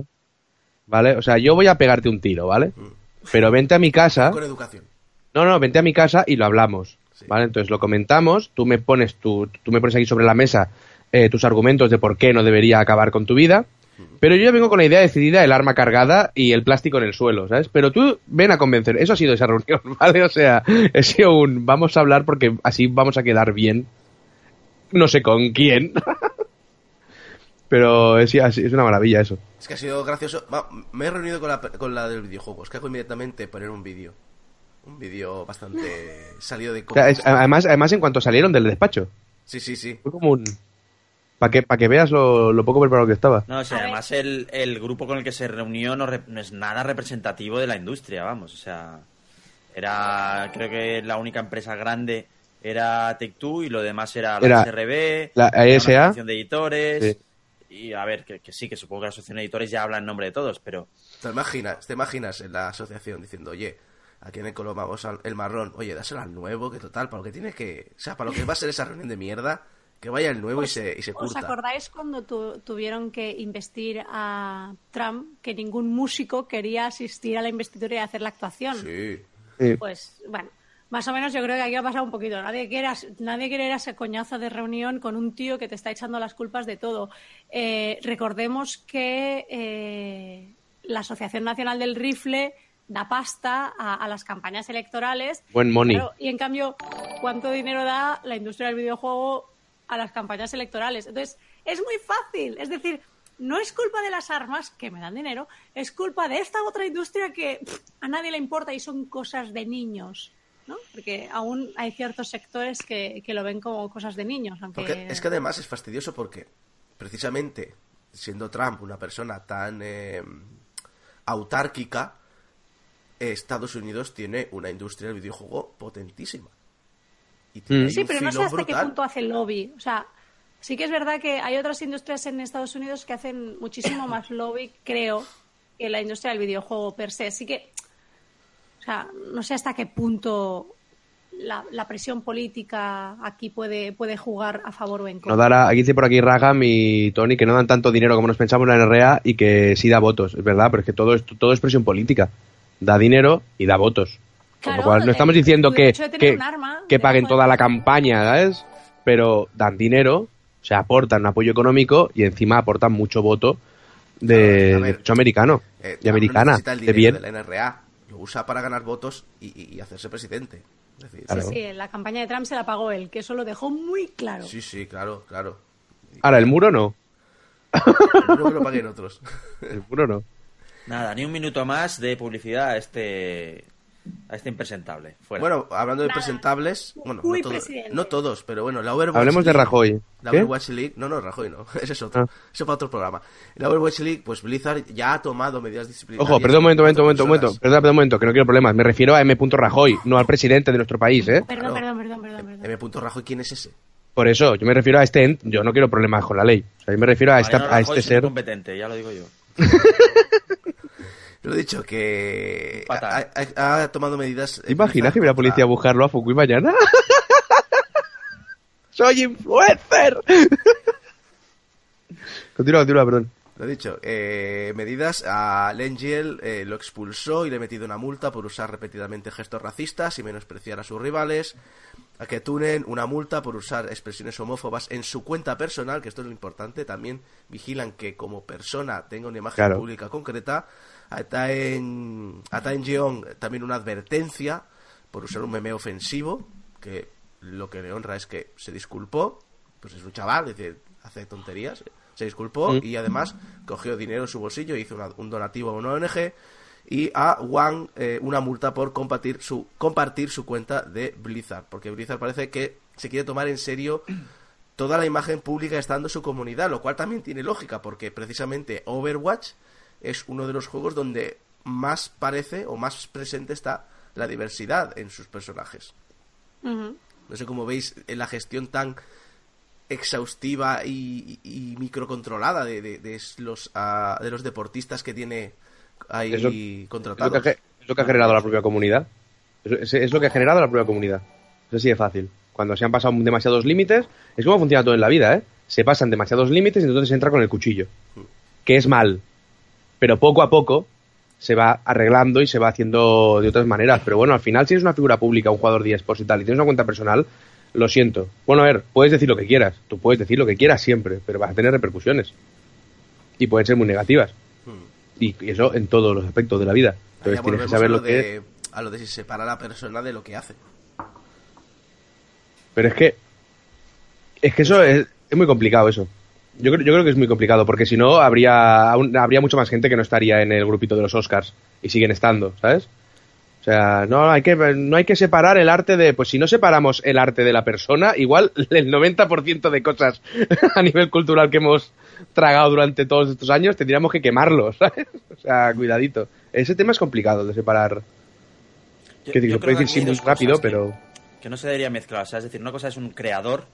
¿vale? O sea, yo voy a pegarte un tiro, ¿vale? Pero vente a mi casa. Con educación. No, no, vente a mi casa y lo hablamos, Sí. ¿vale? Entonces lo comentamos, tú me pones tu, tú me pones aquí sobre la mesa eh, tus argumentos de por qué no debería acabar con tu vida, pero yo ya vengo con la idea decidida, el arma cargada y el plástico en el suelo, ¿sabes? Pero tú ven a convencer, eso ha sido esa reunión, <laughs> ¿vale? O sea, he sido un, vamos a hablar porque así vamos a quedar bien, no sé con quién, <laughs> pero es, es una maravilla eso. Es que ha sido gracioso. Va, me he reunido con la, con la del videojuego. Es que hago inmediatamente poner un vídeo. Un vídeo bastante salido de O sea, es- además, además, en cuanto salieron del despacho, Sí, sí, sí. fue como un... Para que, pa' que veas lo, lo poco preparado que estaba. No, o sea, además el, el grupo con el que se reunió no, rep- no es nada representativo de la industria, vamos. O sea, era, creo que la única empresa grande era Tech2 y lo demás era la Era SRB, la era una ASA. asociación de editores. Sí. Y a ver, que, que sí, que supongo que la asociación de editores ya habla en nombre de todos, pero ¿Te imaginas, te imaginas en la asociación diciendo, oye, aquí en el Coloma vamos al el marrón, oye, dáselo al nuevo, que total, para lo que tiene que. O sea, para lo que va a ser esa reunión de mierda, que vaya el nuevo y se, y se ¿Os curta. acordáis cuando tu- tuvieron que investir a Trump que ningún músico quería asistir a la investidura y hacer la actuación? Sí. Sí. Pues bueno, más o menos yo creo que aquí ha pasado un poquito. Nadie quiere, nadie quiere ir a ese coñazo de reunión con un tío que te está echando las culpas de todo. Eh, recordemos que eh, la Asociación Nacional del Rifle da pasta a, a las campañas electorales. Buen money. Claro, y en cambio, ¿cuánto dinero da la industria del videojuego a las campañas electorales? Entonces, es muy fácil. Es decir, no es culpa de las armas que me dan dinero, es culpa de esta otra industria que a nadie le importa y son cosas de niños. ¿no? Porque aún hay ciertos sectores que, que lo ven como cosas de niños. Aunque... Es que además es fastidioso porque, precisamente, siendo Trump una persona tan eh, autárquica, Estados Unidos tiene una industria del videojuego potentísima. Y Mm. Sí, pero no sé hasta qué punto hace lobby. O sea, sí que es verdad que hay otras industrias en Estados Unidos que hacen muchísimo <coughs> más lobby, creo, que la industria del videojuego per se. Así que, o sea, no sé hasta qué punto la, la presión política aquí puede, puede jugar a favor o en No contra. dará, aquí dice por aquí Ragam y Tony que no dan tanto dinero como nos pensamos en la NRA y que sí da votos, es verdad, pero es que todo es, todo es presión política. Da dinero y da votos. Con Claro, lo cual, no el- estamos diciendo el que, hecho que, un paguen toda la campaña, ¿sabes? Pero dan dinero, se aportan apoyo económico y encima aportan mucho voto de, A ver, de derecho americano Eh, y americana, el de dinero bien. de la NRA. Lo usa para ganar votos y, y- hacerse presidente. Es decir, Claro. Sí, sí, la campaña de Trump se la pagó él, que eso lo dejó muy claro. sí, sí, claro, claro. Ahora, el muro no. No que lo paguen otros. <laughs> El muro no. nada, ni un minuto más de publicidad a este, a este impresentable. Fuera. Bueno, hablando de presentables, bueno, no, todo- presidente. no todos, pero bueno, la Overwatch Hablemos de League- Rajoy. La ¿Qué? Overwatch League, no, no, Rajoy no, <laughs> ese es otro, Ah. ese es para otro programa. La Overwatch League, pues Blizzard ya ha tomado medidas disciplinarias. Ojo, perdón un momento, un momento, un momento, momento, perdón, perdón un momento, que no quiero problemas. Me refiero a M. Rajoy, no al presidente de nuestro país, ¿eh? Perdón, Claro. perdón, perdón, perdón, perdón. M. Rajoy, ¿quién es ese? Por eso, yo me refiero a este, ent- yo no quiero problemas con la ley. O sea, yo me refiero a, esta, a este es ser. incompetente, ya lo digo yo. <laughs> Lo he dicho que ha, Fatal. ha- ha tomado medidas. ¿Te imaginas que viene la policía a buscarlo a Fukui mañana? <laughs> ¡Soy influencer! <laughs> continúa, continúa, perdón. Lo he dicho, eh, medidas a Lengiel eh, lo expulsó y le ha metido una multa por usar repetidamente gestos racistas y menospreciar a sus rivales. A que Tunen una multa por usar expresiones homófobas en su cuenta personal, que esto es lo importante. También vigilan que como persona tenga una imagen Claro. pública concreta. Taen, a Taen Jeong también una advertencia por usar un meme ofensivo, que lo que le honra es que se disculpó, pues es un chaval, es decir, hace tonterías, se disculpó Mm. y además cogió dinero en su bolsillo, hizo una- un donativo a una ONG y a Wang eh, una multa por compartir su, compartir su cuenta de Blizzard, porque Blizzard parece que se quiere tomar en serio toda la imagen pública que está dando su comunidad, lo cual también tiene lógica, porque precisamente Overwatch es uno de los juegos donde más parece o más presente está la diversidad en sus personajes. No sé cómo veis en la gestión tan exhaustiva y, y- y microcontrolada de, de- de los, ah, de los deportistas que tiene ahí Es lo- Es lo, que, ha ge- es lo que ha generado la propia comunidad. Es, es- es lo que ha generado la propia comunidad. Es así de fácil. cuando se han pasado demasiados límites, es como funciona todo en la vida, ¿eh? Se pasan demasiados límites y entonces se entra con el cuchillo. Que es mal. Pero poco a poco se va arreglando y se va haciendo de otras maneras. Pero bueno, al final, si eres una figura pública, un jugador de eSports y tal, y tienes una cuenta personal, lo siento. Bueno, a ver, puedes decir lo que quieras. Tú puedes decir lo que quieras siempre, pero vas a tener repercusiones. Y pueden ser muy negativas. Y, y eso en todos los aspectos de la vida. Entonces tienes que saber lo lo que de, es. a lo de si separa a la persona de lo que hace. Pero es que. Es que eso es, es muy complicado, eso. Yo creo, yo creo que es muy complicado, porque si no, habría, habría mucha más gente que no estaría en el grupito de los Oscars. Y siguen estando, ¿sabes? O sea, no hay que, no hay que separar el arte de. Pues si no separamos el arte de la persona, igual <laughs> el 90% de cosas <laughs> a nivel cultural que hemos tragado durante todos estos años tendríamos que quemarlos, <laughs> ¿sabes? O sea, cuidadito. Ese tema es complicado de separar. Yo- Que yo puede decir sí muy rápido, que- pero. que no se debería mezclar. O sea, es decir, una cosa es un creador,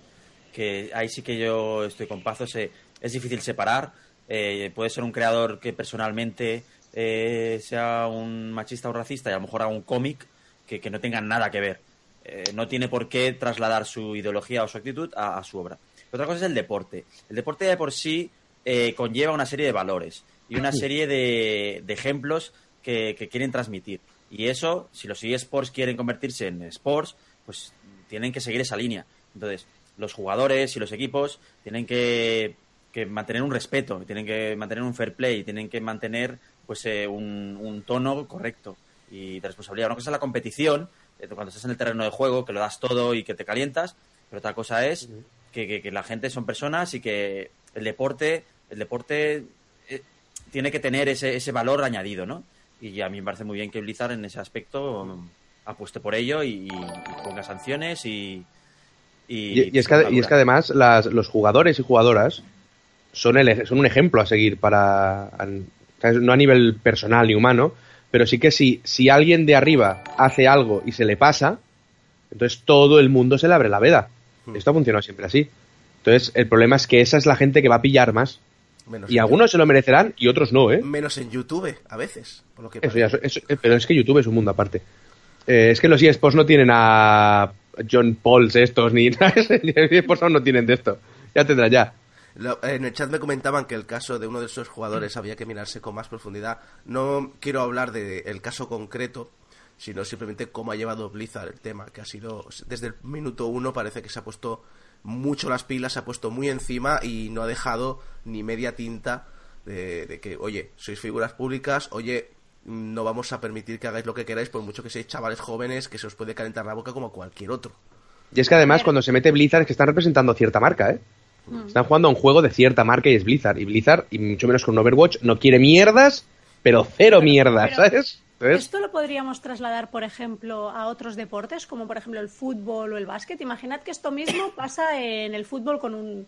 que ahí sí que yo estoy con Pazos, eh, es difícil separar. Eh, puede ser un creador que personalmente eh, sea un machista o racista y a lo mejor haga un cómic que, que no tenga nada que ver. Eh, no tiene por qué trasladar su ideología o su actitud a, a su obra. Otra cosa es el deporte. El deporte de por sí eh, conlleva una serie de valores y una serie de, de ejemplos que, que quieren transmitir. Y eso, si los eSports quieren convertirse en sports, pues tienen que seguir esa línea. Entonces, los jugadores y los equipos tienen que, que mantener un respeto, tienen que mantener un fair play, tienen que mantener pues eh, un, un tono correcto y de responsabilidad. Una cosa es la competición, eh, cuando estás en el terreno de juego, que lo das todo y que te calientas, pero otra cosa es que, que- que la gente son personas y que el deporte, el deporte eh, tiene que tener ese, ese valor añadido, ¿no? Y a mí me parece muy bien que Blizzard en ese aspecto um, apueste por ello y, y ponga sanciones y... Y, y es, que, y es que además las- los jugadores y jugadoras son, el, son un ejemplo a seguir para, no a nivel personal ni humano, pero sí que si, si alguien de arriba hace algo y se le pasa, entonces todo el mundo se le abre la veda. Esto ha funcionado siempre así. Entonces el problema es que esa es la gente que va a pillar más. Menos Y algunos se lo merecerán y otros no, ¿eh? Menos en YouTube, a veces. Por lo que Eso ya, eso- eh, pero es que YouTube es un mundo aparte. Eh, es que los eSports no tienen a John Pauls estos, ni. <laughs> Los eSports no tienen de esto. Ya tendrá ya. En el chat me comentaban que el caso de uno de esos jugadores había que mirarse con más profundidad. No quiero hablar del caso concreto, sino simplemente cómo ha llevado Blizzard el tema, que ha sido desde el minuto uno parece que se ha puesto mucho las pilas, se ha puesto muy encima y no ha dejado ni media tinta de, de que, oye, sois figuras públicas, oye, no vamos a permitir que hagáis lo que queráis, por mucho que seáis chavales jóvenes, que se os puede calentar la boca como cualquier otro. Y es que además cuando se mete Blizzard es que están representando cierta marca, ¿eh? Están jugando a un juego de cierta marca y es Blizzard. Y Blizzard, y mucho menos con Overwatch, no quiere mierdas, pero cero mierdas, pero- ¿sabes? Esto lo podríamos trasladar, por ejemplo, a otros deportes, como por ejemplo el fútbol o el básquet. Imaginad que esto mismo <coughs> pasa en el fútbol con un,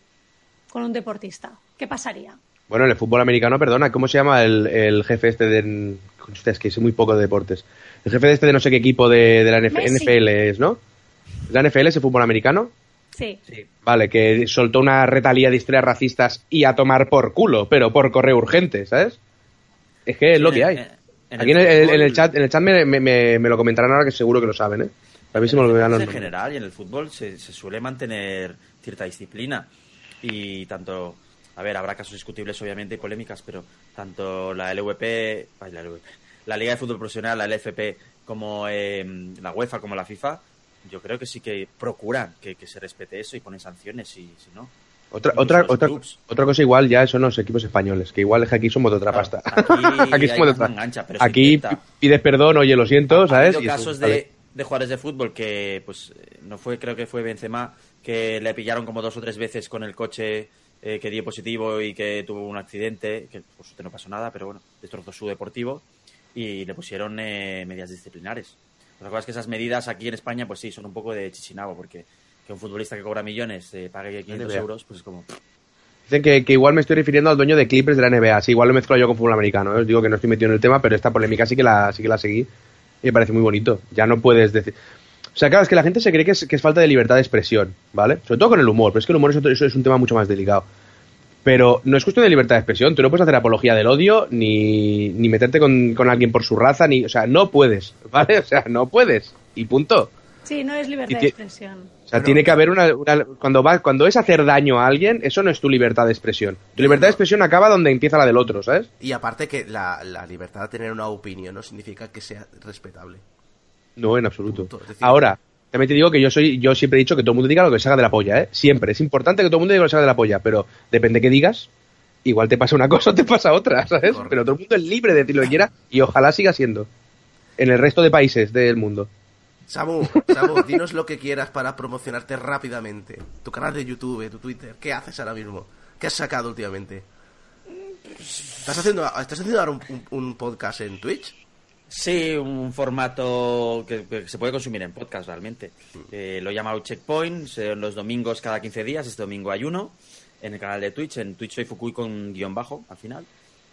con un deportista. ¿Qué pasaría? bueno, en el fútbol americano, perdona, ¿cómo se llama el, el jefe este de... Hostia, es que sé muy poco de deportes. El jefe de este de no sé qué equipo de, de la. NFL es, ¿no? ¿La NFL es el fútbol americano? Sí. Vale, que soltó una retalía de historias racistas y a tomar por culo, pero por correo urgente, ¿sabes? Es que es lo que hay. En Aquí en el, en el chat, en el chat me, me- me- me lo comentarán ahora que seguro que lo saben, ¿eh? A mí se me el los en general y en el fútbol se, se suele mantener cierta disciplina y tanto a ver habrá casos discutibles obviamente y polémicas pero tanto la LVP ay, la, LVP, la Liga de Fútbol Profesional la LFP como eh, la UEFA como la FIFA yo creo que sí que procuran que, que se respete eso y ponen sanciones y si no Otra, otra, otra, otra cosa igual ya son los equipos españoles, que igual es que aquí somos de otra pasta. aquí <laughs> Aquí somos de otra engancha, pero Aquí pides perdón, oye, lo siento, Ha ¿sabes? habido eso, casos de, de jugadores de fútbol que, pues, eh, no fue, creo que fue Benzema, que le pillaron como dos o tres veces con el coche eh, que dio positivo y que tuvo un accidente, que por suerte no pasó nada, pero bueno, destrozó su deportivo y le pusieron eh, medidas disciplinares. Otra cosa es que esas medidas aquí en España, pues sí, son un poco de chichinabo, porque que un futbolista que cobra millones eh, pague 500 NBA. euros, pues es como... Dicen que, que igual me estoy refiriendo al dueño de Clippers de la NBA. Sí, igual lo mezclo yo con fútbol americano. ¿eh? Os digo que no estoy metido en el tema, pero esta polémica sí que la, sí que la seguí y me parece muy bonito. Ya no puedes decir... O sea, claro, es que la gente se cree que es, que es falta de libertad de expresión, ¿vale? Sobre todo con el humor, pero es que el humor es, otro- es un tema mucho más delicado. Pero no es cuestión de libertad de expresión. Tú no puedes hacer apología del odio, ni, ni meterte con, con alguien por su raza, ni... O sea, no puedes, <laughs> ¿vale? O sea, no puedes. Y punto. Sí, no es libertad de expresión. O sea, tiene que haber una, una- cuando va, cuando es hacer daño a alguien, eso no es tu libertad de expresión. Tu libertad de expresión acaba donde empieza la del otro, ¿sabes? Y aparte que la, la libertad de tener una opinión no significa que sea respetable. No, en absoluto. Punto. Es decir- Ahora, también te digo que yo soy, yo siempre he dicho que todo el mundo diga lo que se haga de la polla, ¿eh? Siempre. Es importante que todo el mundo diga lo que se haga de la polla, pero depende que digas, igual te pasa una <laughs> cosa o te pasa otra, ¿sabes? Correcto. Pero todo el mundo es libre de decir lo que quiera y ojalá siga siendo. En el resto de países del mundo. Samu, Samu, <laughs> dinos lo que quieras para promocionarte rápidamente. Tu canal de YouTube, tu Twitter, ¿qué haces ahora mismo? ¿Qué has sacado últimamente? ¿Estás haciendo, estás haciendo ahora un, un- un podcast en Twitch? Sí, un formato que, que se puede consumir en podcast realmente. Eh, lo he llamado Checkpoint, son los domingos cada 15 días, este domingo hay uno, en el canal de Twitch, en Twitch soy Fukui con guion bajo al final.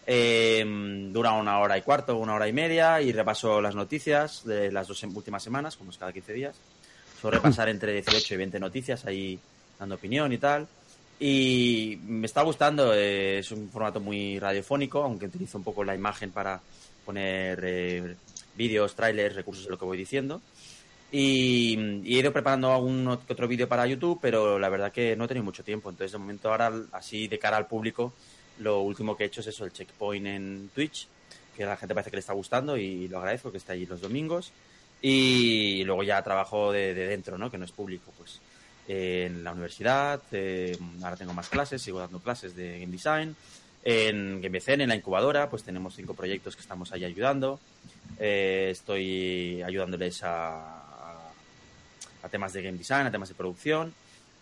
Eh, dura una hora y cuarto, una hora y media y repaso las noticias de las dos últimas semanas, como es cada 15 días. Suelo repasar entre 18 y 20 noticias ahí dando opinión y tal. Y me está gustando, eh, es un formato muy radiofónico, aunque utilizo un poco la imagen para poner eh, vídeos, trailers, recursos de lo que voy diciendo. Y, he ido preparando algún otro vídeo para YouTube, pero la verdad que no he tenido mucho tiempo. Entonces, de momento, ahora, así de cara al público, lo último que he hecho es eso, el checkpoint en Twitch, que a la gente parece que le está gustando y lo agradezco que esté allí los domingos. Y luego ya trabajo de, de dentro, ¿no? Que no es público, pues en la universidad, eh, ahora tengo más clases, sigo dando clases de game design. En GameCN, en la incubadora, pues tenemos cinco proyectos que estamos ahí ayudando. Eh, estoy ayudándoles a, a- temas de game design, a temas de producción.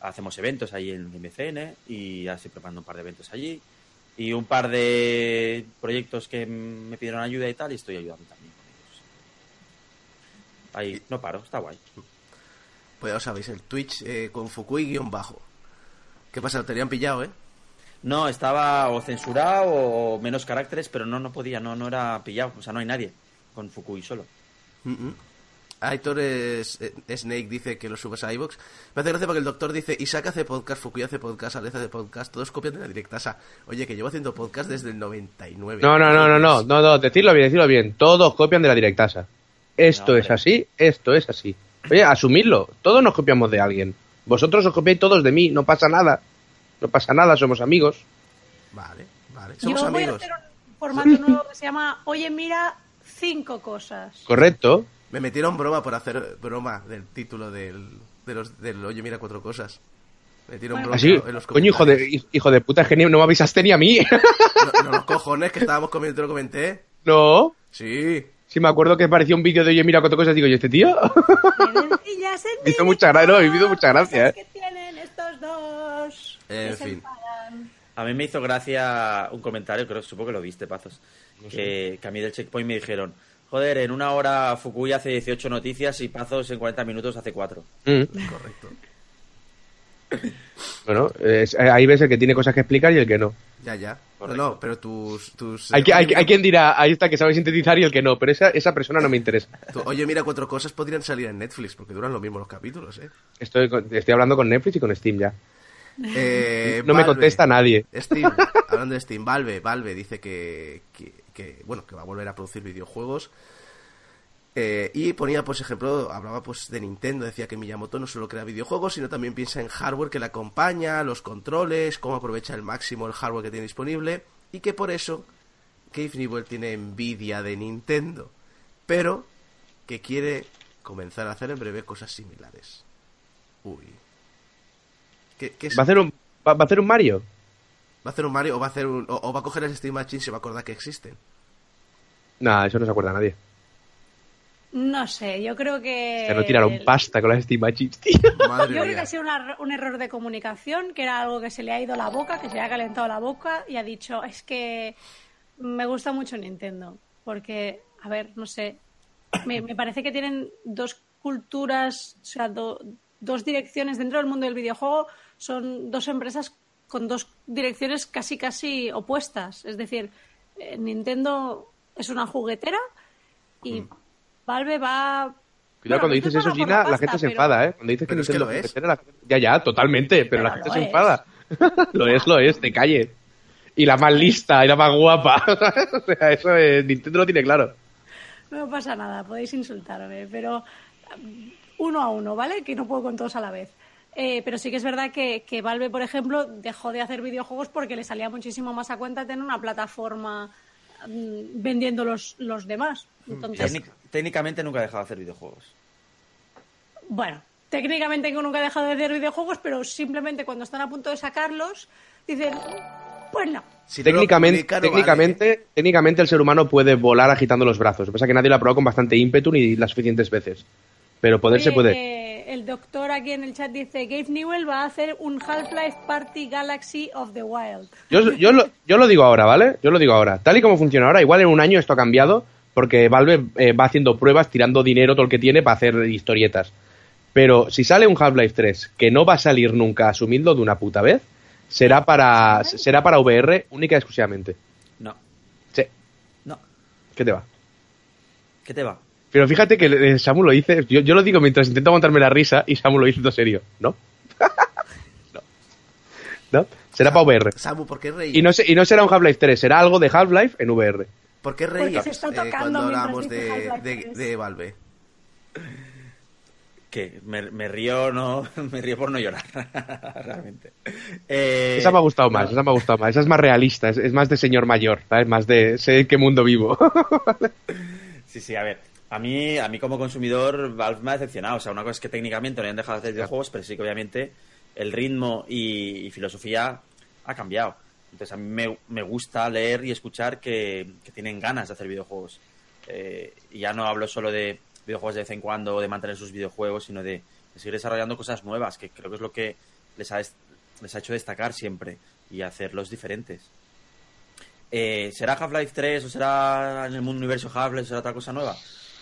Hacemos eventos ahí en GameCN y ya estoy preparando un par de eventos allí. Y un par de proyectos que me pidieron ayuda y tal, y estoy ayudando también con ellos. Ahí no paro, está guay. Pues ya lo sabéis, el Twitch eh, con Fukui-bajo. ¿Qué pasa? Te habían pillado, ¿eh? No, estaba o censurado o menos caracteres, pero no, no podía, no, no era pillado. O sea, no hay nadie con Fukui solo. Mm, mm. Aitor es- eh, Snake dice que lo subes a iVoox. Me hace gracia porque el doctor dice Isaac hace podcast, Fukui hace podcast, Alex hace podcast, todos copian de la directasa. Oye, que llevo haciendo podcast desde el 99. No, no, no, no, no, no, no, decirlo bien, decirlo bien. Todos copian de la directasa. Esto No, es así, esto es así. Oye, asumidlo. Todos nos copiamos de alguien. Vosotros os copiáis todos de mí, no pasa nada. No pasa nada, somos amigos. Vale, vale. Somos Yo voy a amigos. hacer un formato nuevo que se llama Oye, mira, cinco cosas. Correcto. Me metieron broma por hacer broma del título del, de los, del Oye, mira cuatro cosas. Me metieron Bueno. broma Así, en los coño, hijo de, hijo de puta genio, no me avisaste ni a mí. <laughs> No, no, los cojones que estábamos comiendo, te lo comenté. no. Sí. Sí, me acuerdo que parecía un vídeo de oye, mira cuatro cosas, digo yo, este tío. <laughs> Me hizo mucha gra- no, me hizo mucha gracia, cosas dos. En se fin. A mí me hizo gracia un comentario, creo supongo que lo viste, Pazos. Que, que a mí del checkpoint me dijeron, joder, en una hora Fukui hace 18 noticias y Pazos en 40 minutos hace 4. Mm. Correcto. <laughs> Bueno, es- eh, ahí ves el que tiene cosas que explicar y el que no. Ya, ya. No, Correcto. no, pero tus... tus Hay, que- hay, quien dirá, ahí está que sabe sintetizar y el que no, pero esa, esa persona no me interesa. oye, mira cuatro cosas podrían salir en Netflix porque duran lo mismo los capítulos, ¿eh? Estoy, con- estoy hablando con Netflix y con Steam ya. Eh, No me contesta nadie. Steam, hablando de Steam, Valve, Valve dice que, que, que, bueno, que va a volver a producir videojuegos. Eh, y ponía, pues, ejemplo, hablaba pues de Nintendo, decía que Miyamoto no solo crea videojuegos, sino también piensa en hardware que le acompaña, los controles, cómo aprovecha al máximo el hardware que tiene disponible, y que por eso Cave Newell tiene envidia de Nintendo, pero que quiere comenzar a hacer en breve cosas similares. Uy. ¿Qué, qué es- ¿Va a hacer un, va, va a hacer un Mario? ¿Va a hacer un Mario o va a hacer un, o, o va a coger el Steam Machine y se va a acordar que existen? Nah, eso no se acuerda nadie. No sé, yo creo que. Se no tiraron el- pasta con las Steam Machines, tío. <laughs> Madre Yo creo que ha sido una- un error de comunicación, que era algo que se le ha ido la boca, que se le ha calentado la boca y ha dicho, es que me gusta mucho Nintendo. Porque, a ver, no sé, me, me parece que tienen dos culturas, o sea, do- dos direcciones dentro del mundo del videojuego, son dos empresas con dos direcciones casi, casi opuestas. Es decir, eh, Nintendo es una juguetera y Valve va... Cuidado, Bueno, cuando dices eso, Gina, la pasta, gente se enfada, ¿eh? Cuando dices que Pero es que lo es. la gente- Ya, ya, totalmente, pero, la gente se es. enfada. <laughs> lo es, lo es, te calle. Y la más lista, y la más guapa. <laughs> o sea, eso es, Nintendo lo tiene claro. No pasa nada, podéis insultarme, pero mm, uno a uno, ¿vale? Que no puedo con todos a la vez. Eh, pero sí que es verdad que, que, Valve, por ejemplo, dejó de hacer videojuegos porque le salía muchísimo más a cuenta tener una plataforma mm, vendiendo los, los demás. Entonces, Técnic- técnicamente nunca ha dejado de hacer videojuegos. bueno, técnicamente nunca ha dejado de hacer videojuegos, pero simplemente cuando están a punto de sacarlos, dicen, pues no. Si técnicamente, publica, no vale. técnicamente, técnicamente el ser humano puede volar agitando los brazos. Lo que pasa es que nadie lo ha probado con bastante ímpetu ni las suficientes veces. Pero poder se puede. eh, el doctor aquí en el chat dice, Gabe Newell va a hacer un Half-Life Party Galaxy of the Wild. Yo, yo, lo, yo lo digo ahora, ¿vale? Yo lo digo ahora. Tal y como funciona ahora, igual en un año esto ha cambiado porque Valve eh, va haciendo pruebas, tirando dinero todo el que tiene para hacer historietas. Pero si sale un Half-Life 3 que no va a salir nunca, asumidlo de una puta vez, será para, será para VR única y exclusivamente. No, Sí. no. ¿Qué te va? ¿Qué te va? Pero fíjate que eh, Samu lo dice, yo, yo lo digo mientras intento aguantarme la risa y Samu lo dice todo serio, ¿no? <laughs> no. ¿No? Será para VR. Samu, ¿por qué reír? Y no, y no será un Half-Life 3, será algo de Half-Life en VR. ¿Por qué está eh, cuando hablamos de, de, 3? de Valve? Que me, me río no <laughs> me río por no llorar <laughs> realmente Eh, Esa me ha gustado más, no, esa me ha gustado más. Esa es más realista, es, es más de señor mayor, ¿sabes? Más de sé en qué mundo vivo. <laughs> sí sí a ver a mí a mí como consumidor Valve me ha decepcionado o sea una cosa es que técnicamente no hayan dejado de hacer videojuegos pero sí que obviamente el ritmo y, y filosofía ha cambiado entonces a mí me, gusta leer y escuchar que, que tienen ganas de hacer videojuegos Eh, y ya no hablo solo de videojuegos de vez en cuando o de mantener sus videojuegos sino de, seguir desarrollando cosas nuevas que creo que es lo que les ha, les ha hecho destacar siempre y hacerlos diferentes Eh, ¿Será Half-Life 3 o será en el mundo universo Half-Life será otra cosa nueva?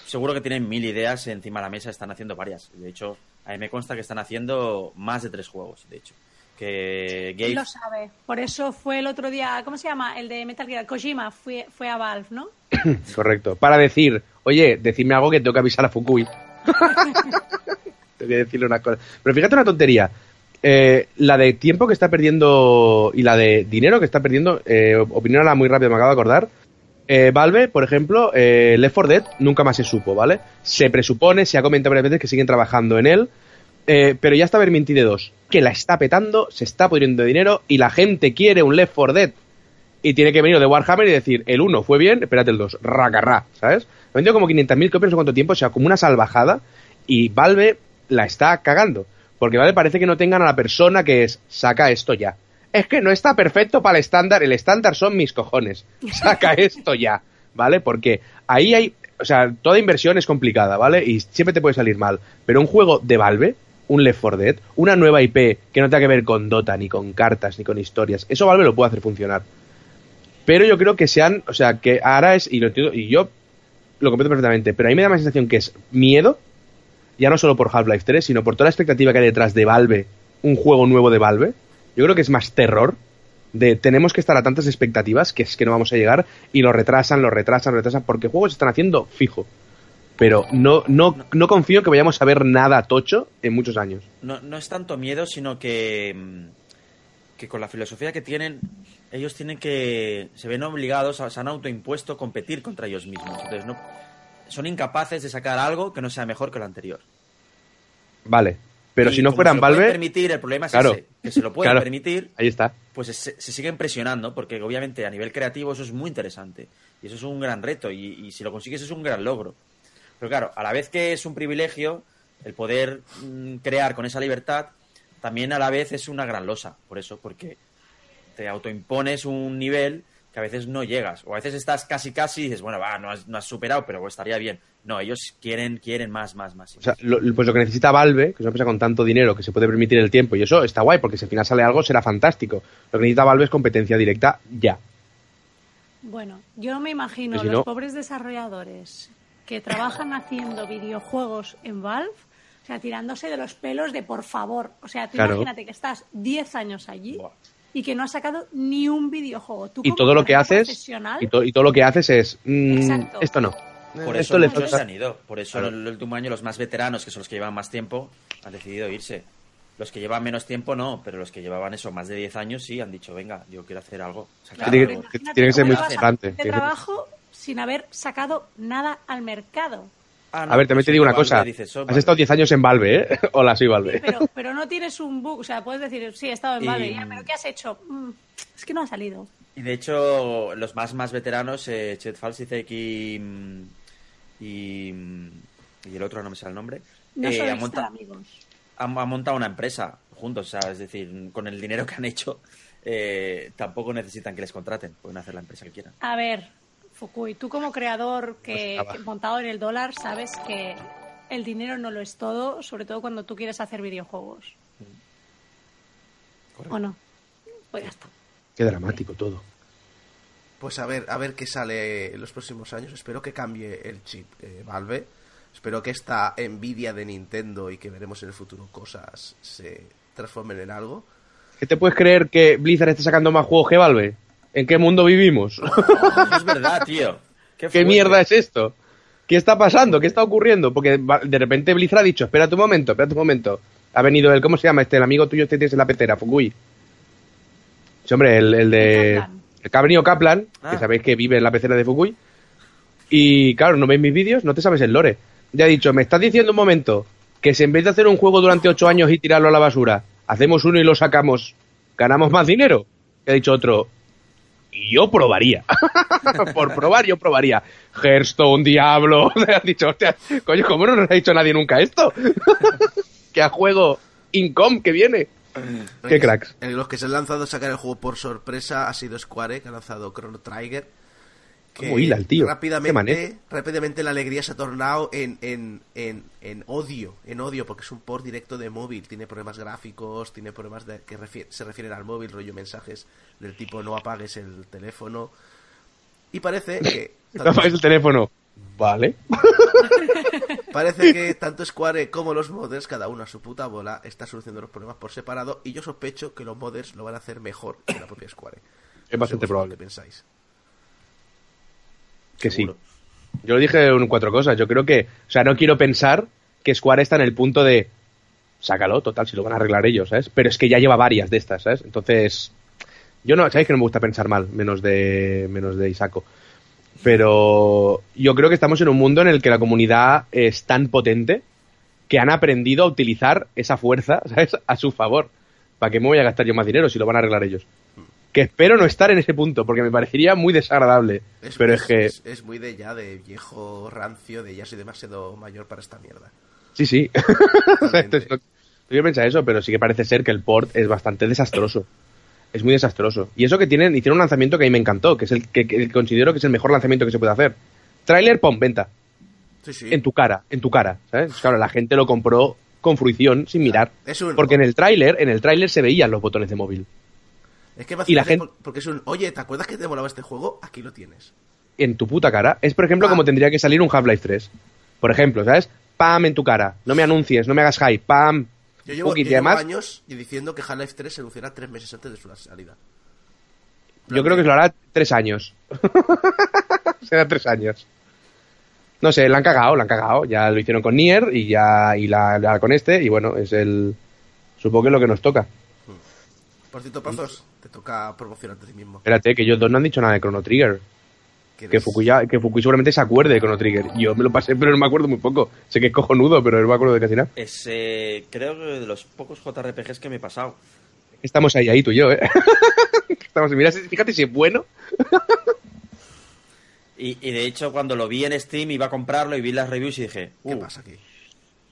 Seguro que tienen mil ideas encima de la mesa, están haciendo varias. De hecho, a mí me consta que están haciendo más de tres juegos, de hecho. Que Gabe... lo sabe. Por eso fue el otro día, ¿cómo se llama? El de Metal Gear, Kojima, fue, fue a Valve, ¿no? <coughs> Correcto. Para decir, oye, decidme algo que tengo que avisar a Fukui. <laughs> tengo que decirle una cosa. Pero fíjate una tontería. Eh, la de tiempo que está perdiendo y la de dinero que está perdiendo, eh, opinión a la muy rápida, me acabo de acordar. Eh, Valve, por ejemplo, eh, Left 4 Dead nunca más se supo, ¿vale? Se presupone, se ha comentado varias veces que siguen trabajando en él, eh, pero ya está Vermintide 2, que la está petando, se está pudriendo de dinero y la gente quiere un Left 4 Dead. Y tiene que venir de Warhammer y decir, el 1 fue bien, espérate el 2, racarrá, ¿sabes? Ha vendido como 500.000 copias en cuánto tiempo, o sea, como una salvajada, y Valve la está cagando. Porque Valve parece que no tengan a la persona que es, saca esto ya. Es que no está perfecto para el estándar, el estándar son mis cojones. <laughs> Saca esto ya, ¿vale? Porque ahí hay, o sea, toda inversión es complicada, ¿vale? Y siempre te puede salir mal. Pero un juego de Valve, un Left 4 Dead, una nueva IP que no tenga que ver con Dota, ni con cartas, ni con historias, eso Valve lo puede hacer funcionar. Pero yo creo que sean, o sea, que ahora es, y lo entiendo, y yo lo comprendo perfectamente, pero a mí me da más sensación que es miedo, ya no solo por Half-Life 3, sino por toda la expectativa que hay detrás de Valve, un juego nuevo de Valve. Yo creo que es más terror de tenemos que estar a tantas expectativas que es que no vamos a llegar y lo retrasan, lo retrasan, lo retrasan, porque juegos están haciendo fijo. Pero no, no, no confío que vayamos a ver nada tocho en muchos años. No, no es tanto miedo, sino que, mm, que con la filosofía que tienen, ellos tienen que. se ven obligados, se han autoimpuesto competir contra ellos mismos. Entonces, no, son incapaces de sacar algo que no sea mejor que lo anterior. Vale. Pero Y si no fueran se lo Valve, permitir, el problema es Claro. ese, que se lo pueden Claro. permitir, ahí está. pues se, se siguen presionando, porque obviamente a nivel creativo eso es muy interesante. Y eso es un gran reto, y, y si lo consigues es un gran logro. Pero claro, a la vez que es un privilegio el poder mm, crear con esa libertad, también a la vez es una gran losa, por eso, porque te autoimpones un nivel que a veces no llegas, o a veces estás casi casi y dices, bueno, va, no has, no has superado, pero estaría bien. No, ellos quieren, quieren más, más, más. O sea, lo- pues lo que necesita Valve, que es una empresa con tanto dinero que se puede permitir el tiempo, y eso está guay, porque si al final sale algo será fantástico. Lo que necesita Valve es competencia directa ya. Bueno, yo me imagino si los no- pobres desarrolladores que trabajan haciendo videojuegos en Valve, o sea, tirándose de los pelos de por favor. O sea, tú Claro. imagínate que estás 10 años allí Buah. y que no has sacado ni un videojuego. Tú Y todo lo que haces, profesional, y, to- y todo lo que haces es, mm, Exacto. esto no. Por esto eso le muchos han ido. Por eso Claro. en el último año los más veteranos, que son los que llevan más tiempo, han decidido irse. Los que llevan menos tiempo no, pero los que llevaban eso más de 10 años sí han dicho, venga, yo quiero hacer algo. sacar Tiene algo". que- imagínate tiene que ser muy frustrante, trabajo sin haber sacado nada al mercado. Ah, no, A ver, también te sí, digo una Valve cosa. Has Valve. estado 10 años en Valve, ¿eh? <laughs> Hola, soy Valve. Pero, pero no tienes un bug, o sea, puedes decir, sí, he estado en Y- Valve, ya, pero ¿qué has hecho? Mm, es que no ha salido. Y de hecho, los más más veteranos, eh, Chet Falsicek y, mm, y, mm, y el otro no me sale el nombre, No eh, han, monta- amigos. han- han montado una empresa juntos, o sea, es decir, con el dinero que han hecho, eh, tampoco necesitan que les contraten, pueden hacer la empresa que quieran. A ver, Fukui, tú como creador que, Pues que montado en el dólar, sabes que el dinero no lo es todo, sobre todo cuando tú quieres hacer videojuegos. ¿O no? Pues ya está. Qué dramático todo. Pues a ver, a ver qué sale en los próximos años. Espero que cambie el chip eh, Valve. Espero que esta envidia de Nintendo y que veremos en el futuro cosas se transformen en algo. ¿Qué te puedes creer que Blizzard esté sacando más juegos que Valve? ¿En qué mundo vivimos? <laughs> es verdad, tío. ¿Qué mierda es esto? ¿Qué está pasando? ¿Qué está ocurriendo? Porque de repente Blizzard ha dicho, espera un momento, espera un momento. Ha venido el, ¿cómo se llama este? El amigo tuyo este tienes en la pecera, Fukui. Sí, hombre, el, el de... Kaplan. El que ha venido Kaplan, que Ah. sabéis que vive en la pecera de Fukui. Y claro, no veis mis vídeos, no te sabes el lore. Ya he dicho, me estás diciendo un momento que si en vez de hacer un juego durante ocho años y tirarlo a la basura, hacemos uno y lo sacamos, ganamos más dinero. Y ha dicho otro, y yo probaría. <laughs> Por probar, yo probaría. Hearthstone, Diablo. <laughs> Has dicho, hostia, coño, ¿cómo no nos ha dicho nadie nunca esto? <laughs> que a juego Incom que viene. Qué cracks. En los que se han lanzado a sacar el juego por sorpresa ha sido Square, que ha lanzado Chrono Trigger. Que ¿Cómo hila el tío? Qué Rápidamente, rápidamente la alegría se ha tornado en, en, en, en odio, en odio, porque es un port directo de móvil, tiene problemas gráficos, tiene problemas de, que refier- se refieren al móvil, rollo mensajes del tipo no apagues el teléfono. Y parece <laughs> que... No apagues el teléfono. Vale. <laughs> Parece que tanto Square como los modders, cada uno a su puta bola, está solucionando los problemas por separado y yo sospecho que los modders lo van a hacer mejor que la propia Square. Es bastante probable. pensáis? Que sí. Yo lo dije en cuatro cosas. Yo creo que, o sea, no quiero pensar que Square está en el punto de sácalo, total, si lo van a arreglar ellos, ¿sabes? Pero es que ya lleva varias de estas, ¿sabes? Entonces, yo no, sabéis que no me gusta pensar mal, menos de, menos de Isaco. Pero yo creo que estamos en un mundo en el que la comunidad es tan potente que han aprendido a utilizar esa fuerza, <laughs> ¿sabes? A su favor. ¿Para qué me voy a gastar yo más dinero si lo van a arreglar ellos? Que espero no estar en ese punto, porque me parecería muy desagradable. pero es, que... es, es muy de ya, de viejo rancio, de ya soy demasiado mayor para esta mierda. Sí, sí. <laughs> Entonces, no, eso, pero sí que parece ser que el port es bastante desastroso. Es muy desastroso. Y eso que tienen, hicieron un lanzamiento que a mí me encantó, que es el que, que considero que es el mejor lanzamiento que se puede hacer. Trailer, pom, venta. Sí, sí. En tu cara, en tu cara. ¿sabes? Claro, la gente lo compró con fruición, sin mirar. Es un- Porque en el tráiler, en el tráiler se veían los botones de móvil. Es que y la gente- por- porque es un, oye, ¿te acuerdas que te molaba este juego? Aquí lo tienes. En tu puta cara. Es, por ejemplo, Ah. como tendría que salir un Half-Life 3. Por ejemplo, ¿sabes? Pam en tu cara. No me anuncies, no me hagas hype. Pam. Yo llevo, yo llevo años y diciendo que Half-Life 3 se anunciará tres meses antes de su salida. Yo creo que lo hará tres años. <laughs> Será tres años. No sé, la han cagado, la han cagado. Ya lo hicieron con Nier y ya y la, la con este. Y bueno, es el. Supongo que es lo que nos toca. Por cierto, Pazos, te toca promocionarte a ti mismo. Espérate, que ellos dos no han dicho nada de Chrono Trigger. Que eres- Fukui, ya- que Fukui seguramente se acuerde de Chrono Trigger. Yo me lo pasé, pero no me acuerdo muy poco. Sé que es cojonudo, pero no me acuerdo de casi nada. Es, eh, creo que de los pocos JRPGs que me he pasado. Estamos ahí, ahí tú y yo, ¿eh? <laughs> Estamos, mira, fíjate si es bueno. Y, y de hecho, cuando lo vi en Steam, iba a comprarlo y vi las reviews y dije, ¿Qué "Uh". pasa aquí?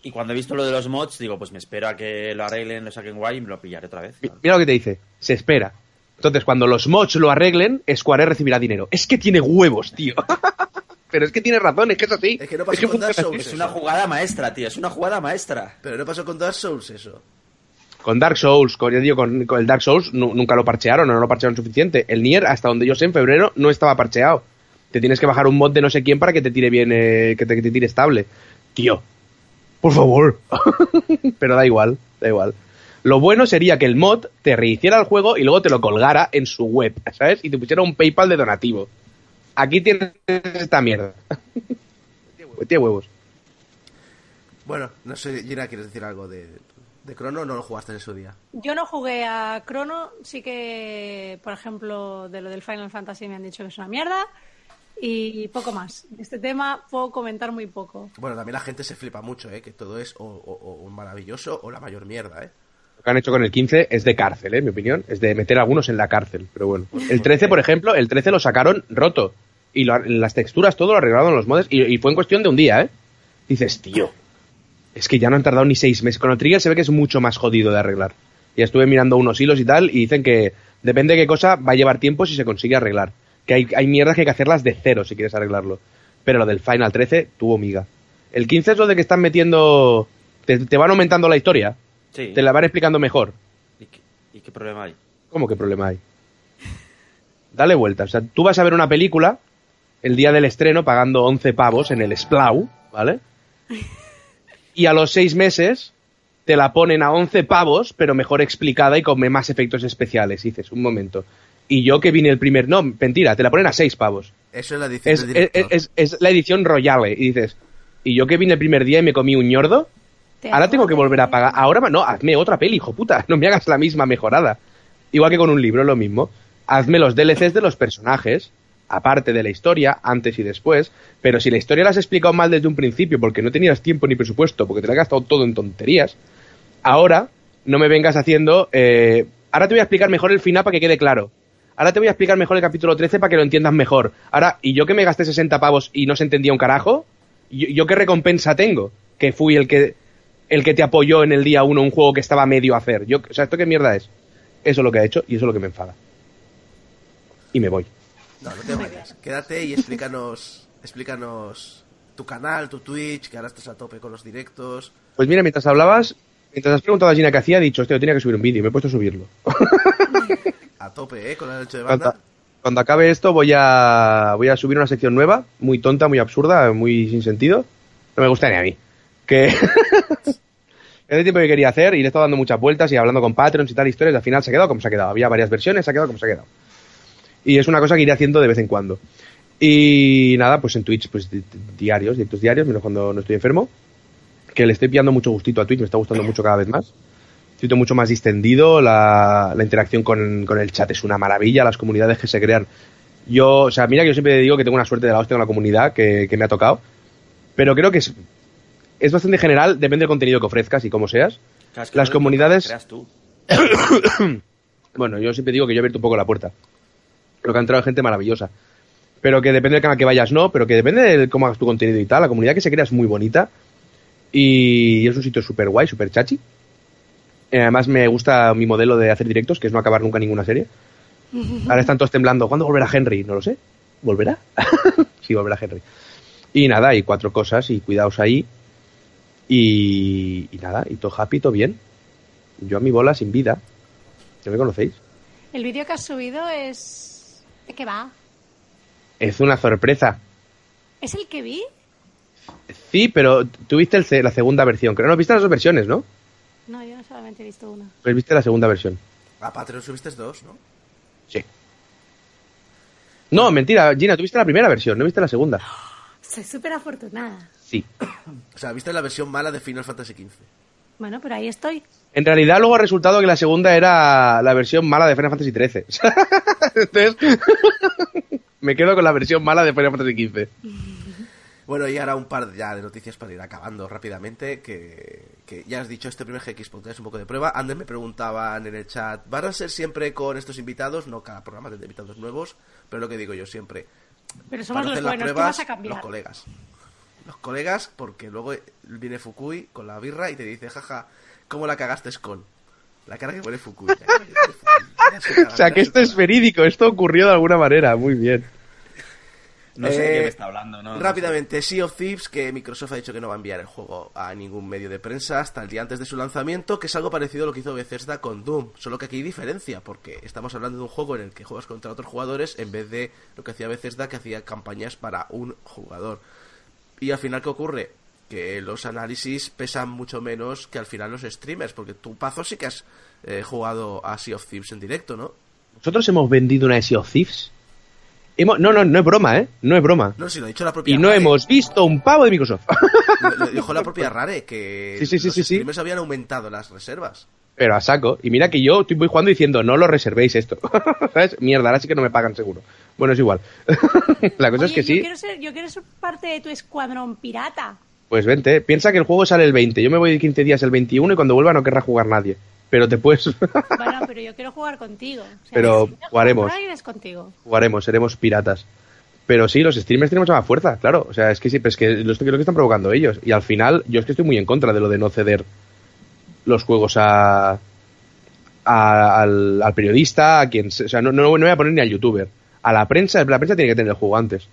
Y cuando he visto lo de los mods, digo, pues me espero a que lo arreglen, lo saquen guay y me lo pillaré otra vez. Mi- Mira lo que te dice. Se espera. Entonces, cuando los mods lo arreglen, Square recibirá dinero. Es que tiene huevos, tío. <laughs> Pero es que tiene razón, es que es así. Es que no pasó con Dark Souls. Es una jugada maestra, tío, es una jugada maestra. Pero no pasó con Dark Souls eso. Con Dark Souls, con, ya digo, con, con el Dark Souls nu- nunca lo parchearon, o no lo parchearon suficiente. El Nier, hasta donde yo sé, en febrero no estaba parcheado. Te tienes que bajar un mod de no sé quién para que te tire bien, eh, que, te, que te tire estable. Tío, por favor. <laughs> Pero da igual, da igual. Lo bueno sería que el mod te rehiciera el juego y luego te lo colgara en su web, ¿sabes? Y te pusiera un PayPal de donativo. Aquí tienes esta mierda. <laughs> Tiene huevos. Bueno, no sé, Gina, ¿quieres decir algo de, de Chrono o no lo jugaste en su día? Yo no jugué a Chrono, sí que, por ejemplo, de lo del Final Fantasy me han dicho que es una mierda. Y poco más. De este tema puedo comentar muy poco. Bueno, también la gente se flipa mucho, ¿eh? Que todo es o, o- o un maravilloso o la mayor mierda, ¿eh? Lo que han hecho con el 15 es de cárcel, ¿eh? en mi opinión. Es de meter a algunos en la cárcel. Pero bueno. El 13, por ejemplo, el 13 lo sacaron roto. Y lo- las texturas, todo lo arreglaron los mods. Y, y fue en cuestión de un día, ¿eh? Dices, tío. Es que ya no han tardado ni seis meses. Con el Trigger se ve que es mucho más jodido de arreglar. Ya estuve mirando unos hilos y tal. Y dicen que depende de qué cosa va a llevar tiempo si se consigue arreglar. Que hay, hay mierdas que hay que hacerlas de cero si quieres arreglarlo. Pero lo del Final 13 tuvo miga. El 15 es lo de que están metiendo. Te, te van aumentando la historia. Sí. Te la van explicando mejor. ¿Y qué, y qué problema hay? ¿Cómo que problema hay? Dale vuelta. O sea, tú vas a ver una película el día del estreno pagando 11 pavos en el Splau, ¿vale? Y a los seis meses te la ponen a 11 pavos, pero mejor explicada y con más efectos especiales. Y dices, un momento. Y yo que vine el primer... No, mentira, te la ponen a 6 pavos. Eso es la edición Es, del es, director. es- es la edición Royale. Y dices, y yo que vine el primer día y me comí un ñordo, Te Ahora tengo que volver a pagar. Ahora no, hazme otra peli, hijo puta. <laughs> No me hagas la misma mejorada. Igual que con un libro, lo mismo. Hazme los DLCs de los personajes, aparte de la historia, antes y después. Pero si la historia la has explicado mal desde un principio porque no tenías tiempo ni presupuesto, porque te la has gastado todo en tonterías, ahora no me vengas haciendo. eh, ahora te voy a explicar mejor el final para que quede claro. Ahora te voy a explicar mejor el capítulo 13 para que lo entiendas mejor. Ahora, y yo que me gasté 60 pavos y no se entendía un carajo, yo, yo qué recompensa tengo, que fui el que el que te apoyó en el día uno un juego que estaba medio a hacer. Yo, o sea, ¿esto qué mierda es? Eso es lo que ha hecho y eso es lo que me enfada. Y me voy. No, no te vayas. Quédate y explícanos, explícanos tu canal, tu Twitch, que ahora estás a tope con los directos. Pues mira, mientras hablabas, mientras has preguntado a Gina qué hacía, he dicho, hostia, yo tenía que subir un vídeo, me he puesto a subirlo. <laughs> A tope, ¿eh? Con el ancho de Cuando, banda. cuando acabe esto voy a, voy a subir una sección nueva, muy tonta, muy absurda, muy sin sentido. No me gusta ni a mí. Que <laughs> hace tiempo que quería hacer y le he estado dando muchas vueltas y hablando con Patreons y tal historias y al final se ha quedado como se ha quedado. Había varias versiones, se ha quedado como se ha quedado. Y es una cosa que iré haciendo de vez en cuando. Y nada, pues en Twitch, pues di- di- diarios, directos diarios, menos cuando no estoy enfermo. Que le estoy pillando mucho gustito a Twitch, me está gustando mucho cada vez más. Twitch mucho más distendido, la, la interacción con, con el chat es una maravilla, las comunidades que se crean. Yo, o sea, mira que yo siempre digo que tengo una suerte de la hostia con la comunidad que, que me ha tocado, pero creo que es, es bastante general, depende del contenido que ofrezcas y cómo seas. Claro, Las no comunidades- creas tú. <coughs> Bueno, yo siempre digo que yo he abierto un poco la puerta. Lo que ha entrado gente maravillosa. Pero que depende del canal que vayas, no, pero que depende de cómo hagas tu contenido y tal. La comunidad que se crea es muy bonita. Y es un sitio súper guay, súper chachi. Eh, Además me gusta mi modelo de hacer directos, que es no acabar nunca ninguna serie. Ahora están todos temblando. ¿Cuándo volverá Henry? No lo sé. ¿Volverá? <laughs> sí, volverá Henry. Y nada, y cuatro cosas, y cuidaos ahí. Y, y nada, y todo happy, todo bien. Yo a mi bola sin vida. ¿Ya me conocéis? El vídeo que has subido es... ¿De qué va? Es una sorpresa. ¿Es el que vi? Sí, pero tuviste la segunda versión. Creo no viste las dos versiones, ¿no? No, yo solamente he visto una. Pues viste la segunda versión. A Patreon subiste dos, ¿no? Sí. No, mentira, Gina, tuviste la primera versión, no viste la segunda. Soy súper afortunada. Sí. <coughs> O sea, viste la versión mala de Final Fantasy XV. Bueno, pero ahí estoy. En realidad luego ha resultado que la segunda era la versión mala de Final Fantasy XIII. <laughs> Entonces, <laughs> me quedo con la versión mala de Final Fantasy XV. Bueno, y ahora un par ya de noticias para ir acabando rápidamente, que, que ya has dicho, este primer GX Podcast es un poco de prueba. Antes me preguntaban en el chat, ¿van a ser siempre con estos invitados? No, cada programa es de invitados nuevos, pero lo que digo yo siempre, Pero somos para los hacer las buenos. ¿Qué pruebas, vas a cambiar? los colegas. Los colegas, porque luego viene Fukui con la birra y te dice, jaja, ¿cómo la cagaste con? La cara que pone Fukui. <laughs> O sea, que esto es verídico, esto ocurrió de alguna manera, muy bien. No sé de qué Eh, me está hablando, ¿no? No Rápidamente, Sea of Thieves, que Microsoft ha dicho que no va a enviar el juego a ningún medio de prensa hasta el día antes de su lanzamiento, que es algo parecido a lo que hizo Bethesda con Doom, solo que aquí hay diferencia, porque estamos hablando de un juego en el que juegas contra otros jugadores en vez de lo que hacía Bethesda, que hacía campañas para un jugador. Y al final, ¿qué ocurre? Que los análisis pesan mucho menos que al final los streamers, porque tú, Pazo, sí que has eh, jugado a Sea of Thieves en directo, ¿no? Nosotros hemos vendido una Sea of Thieves. Hemos- no, no, no es broma, ¿eh? No es broma. No, si lo ha dicho la propia Y no Rare. hemos visto un pavo de Microsoft. <laughs> Lo, lo dijo la propia Rare, que Sí, sí, sí, los sí, sí. streamers habían aumentado las reservas. Pero a saco. Y mira que yo estoy voy jugando diciendo, no lo reservéis esto. <laughs> ¿Sabes? Mierda, ahora sí que no me pagan seguro. Bueno, es igual. <laughs> La cosa es que yo sí. Quiero ser, yo quiero ser parte de tu escuadrón pirata. Pues vente, piensa que el juego sale el 20. Yo me voy de 15 días el 21 y cuando vuelva no querrá jugar nadie. Pero te puedes. Bueno, <laughs> pero yo quiero jugar contigo. O sea, Pero si jugaremos. jugar es contigo. jugaremos, seremos piratas. Pero sí, los streamers tienen mucha más fuerza, claro. O sea, es que sí, pero es que lo, lo que están provocando ellos. Y al final, yo es que estoy muy en contra de lo de no ceder los juegos a, a- al, al periodista, a quien. O sea, no, no, no voy a poner ni al youtuber. A la prensa, la prensa tiene que tener el juego antes.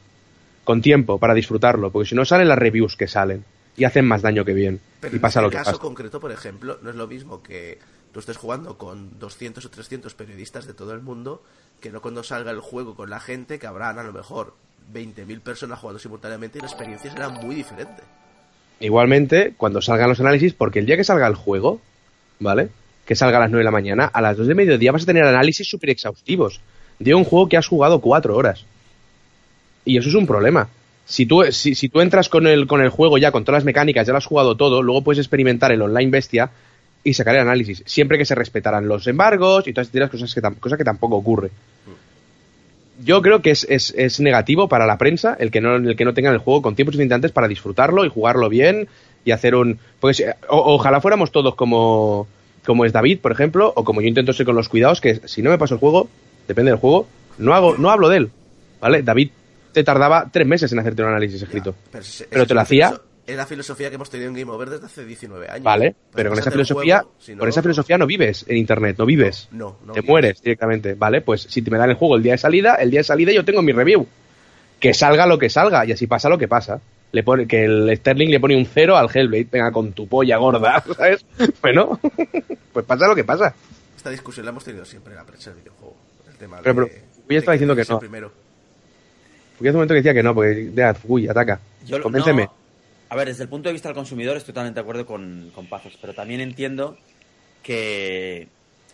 Con tiempo, para disfrutarlo. Porque si no salen las reviews que salen. Y hacen más daño que bien. Pero y en pasa este lo que caso pasa. concreto, por ejemplo, no es lo mismo que tú estés jugando con 200 o 300 periodistas de todo el mundo que no cuando salga el juego con la gente que habrán a lo mejor 20.000 personas jugando simultáneamente y la experiencia será muy diferente. Igualmente, cuando salgan los análisis, porque el día que salga el juego, ¿vale? Que salga a las 9 de la mañana, a las 2 de mediodía vas a tener análisis súper exhaustivos de un juego que has jugado 4 horas. Y eso es un problema. Si tú, si, si tú entras con el, con el juego ya, con todas las mecánicas, ya lo has jugado todo, luego puedes experimentar el online bestia y sacar el análisis, siempre que se respetaran los embargos y todas estas cosas que, cosa que tampoco ocurre. Yo creo que es, es, es negativo para la prensa el que no el que no tengan el juego con tiempo suficiente antes para disfrutarlo y jugarlo bien y hacer un pues eh, o- ojalá fuéramos todos como como es David, por ejemplo, o como yo intento ser con los cuidados que si no me paso el juego, depende del juego, no hago no hablo de él, ¿vale? David te tardaba tres meses en hacerte un análisis escrito. Pero, si- Pero esa te lo hacía- Es la filosofía que hemos tenido en Game Over desde hace 19 años. Vale, pero con esa filosofía, juego, si no, con esa filosofía no vives en internet, no vives. No, no te vives. mueres directamente, ¿vale? Pues si te me dan el juego el día de salida, el día de salida yo tengo mi review. Que salga lo que salga, y así pasa lo que pasa. Le pone, que el Sterling le pone un cero al Hellblade, venga con tu polla gorda, <laughs> ¿sabes? Bueno, <laughs> pues pasa lo que pasa. Esta discusión la hemos tenido siempre en la prensa del videojuego. El tema Pero, de, pero, Fukui estaba de diciendo que no. primero. Porque hace un momento que decía que no, porque ya, Fukui, ataca. Yo Convénceme. no, a ver, desde el punto de vista del consumidor estoy totalmente de acuerdo con, con Pazos, pero también entiendo que,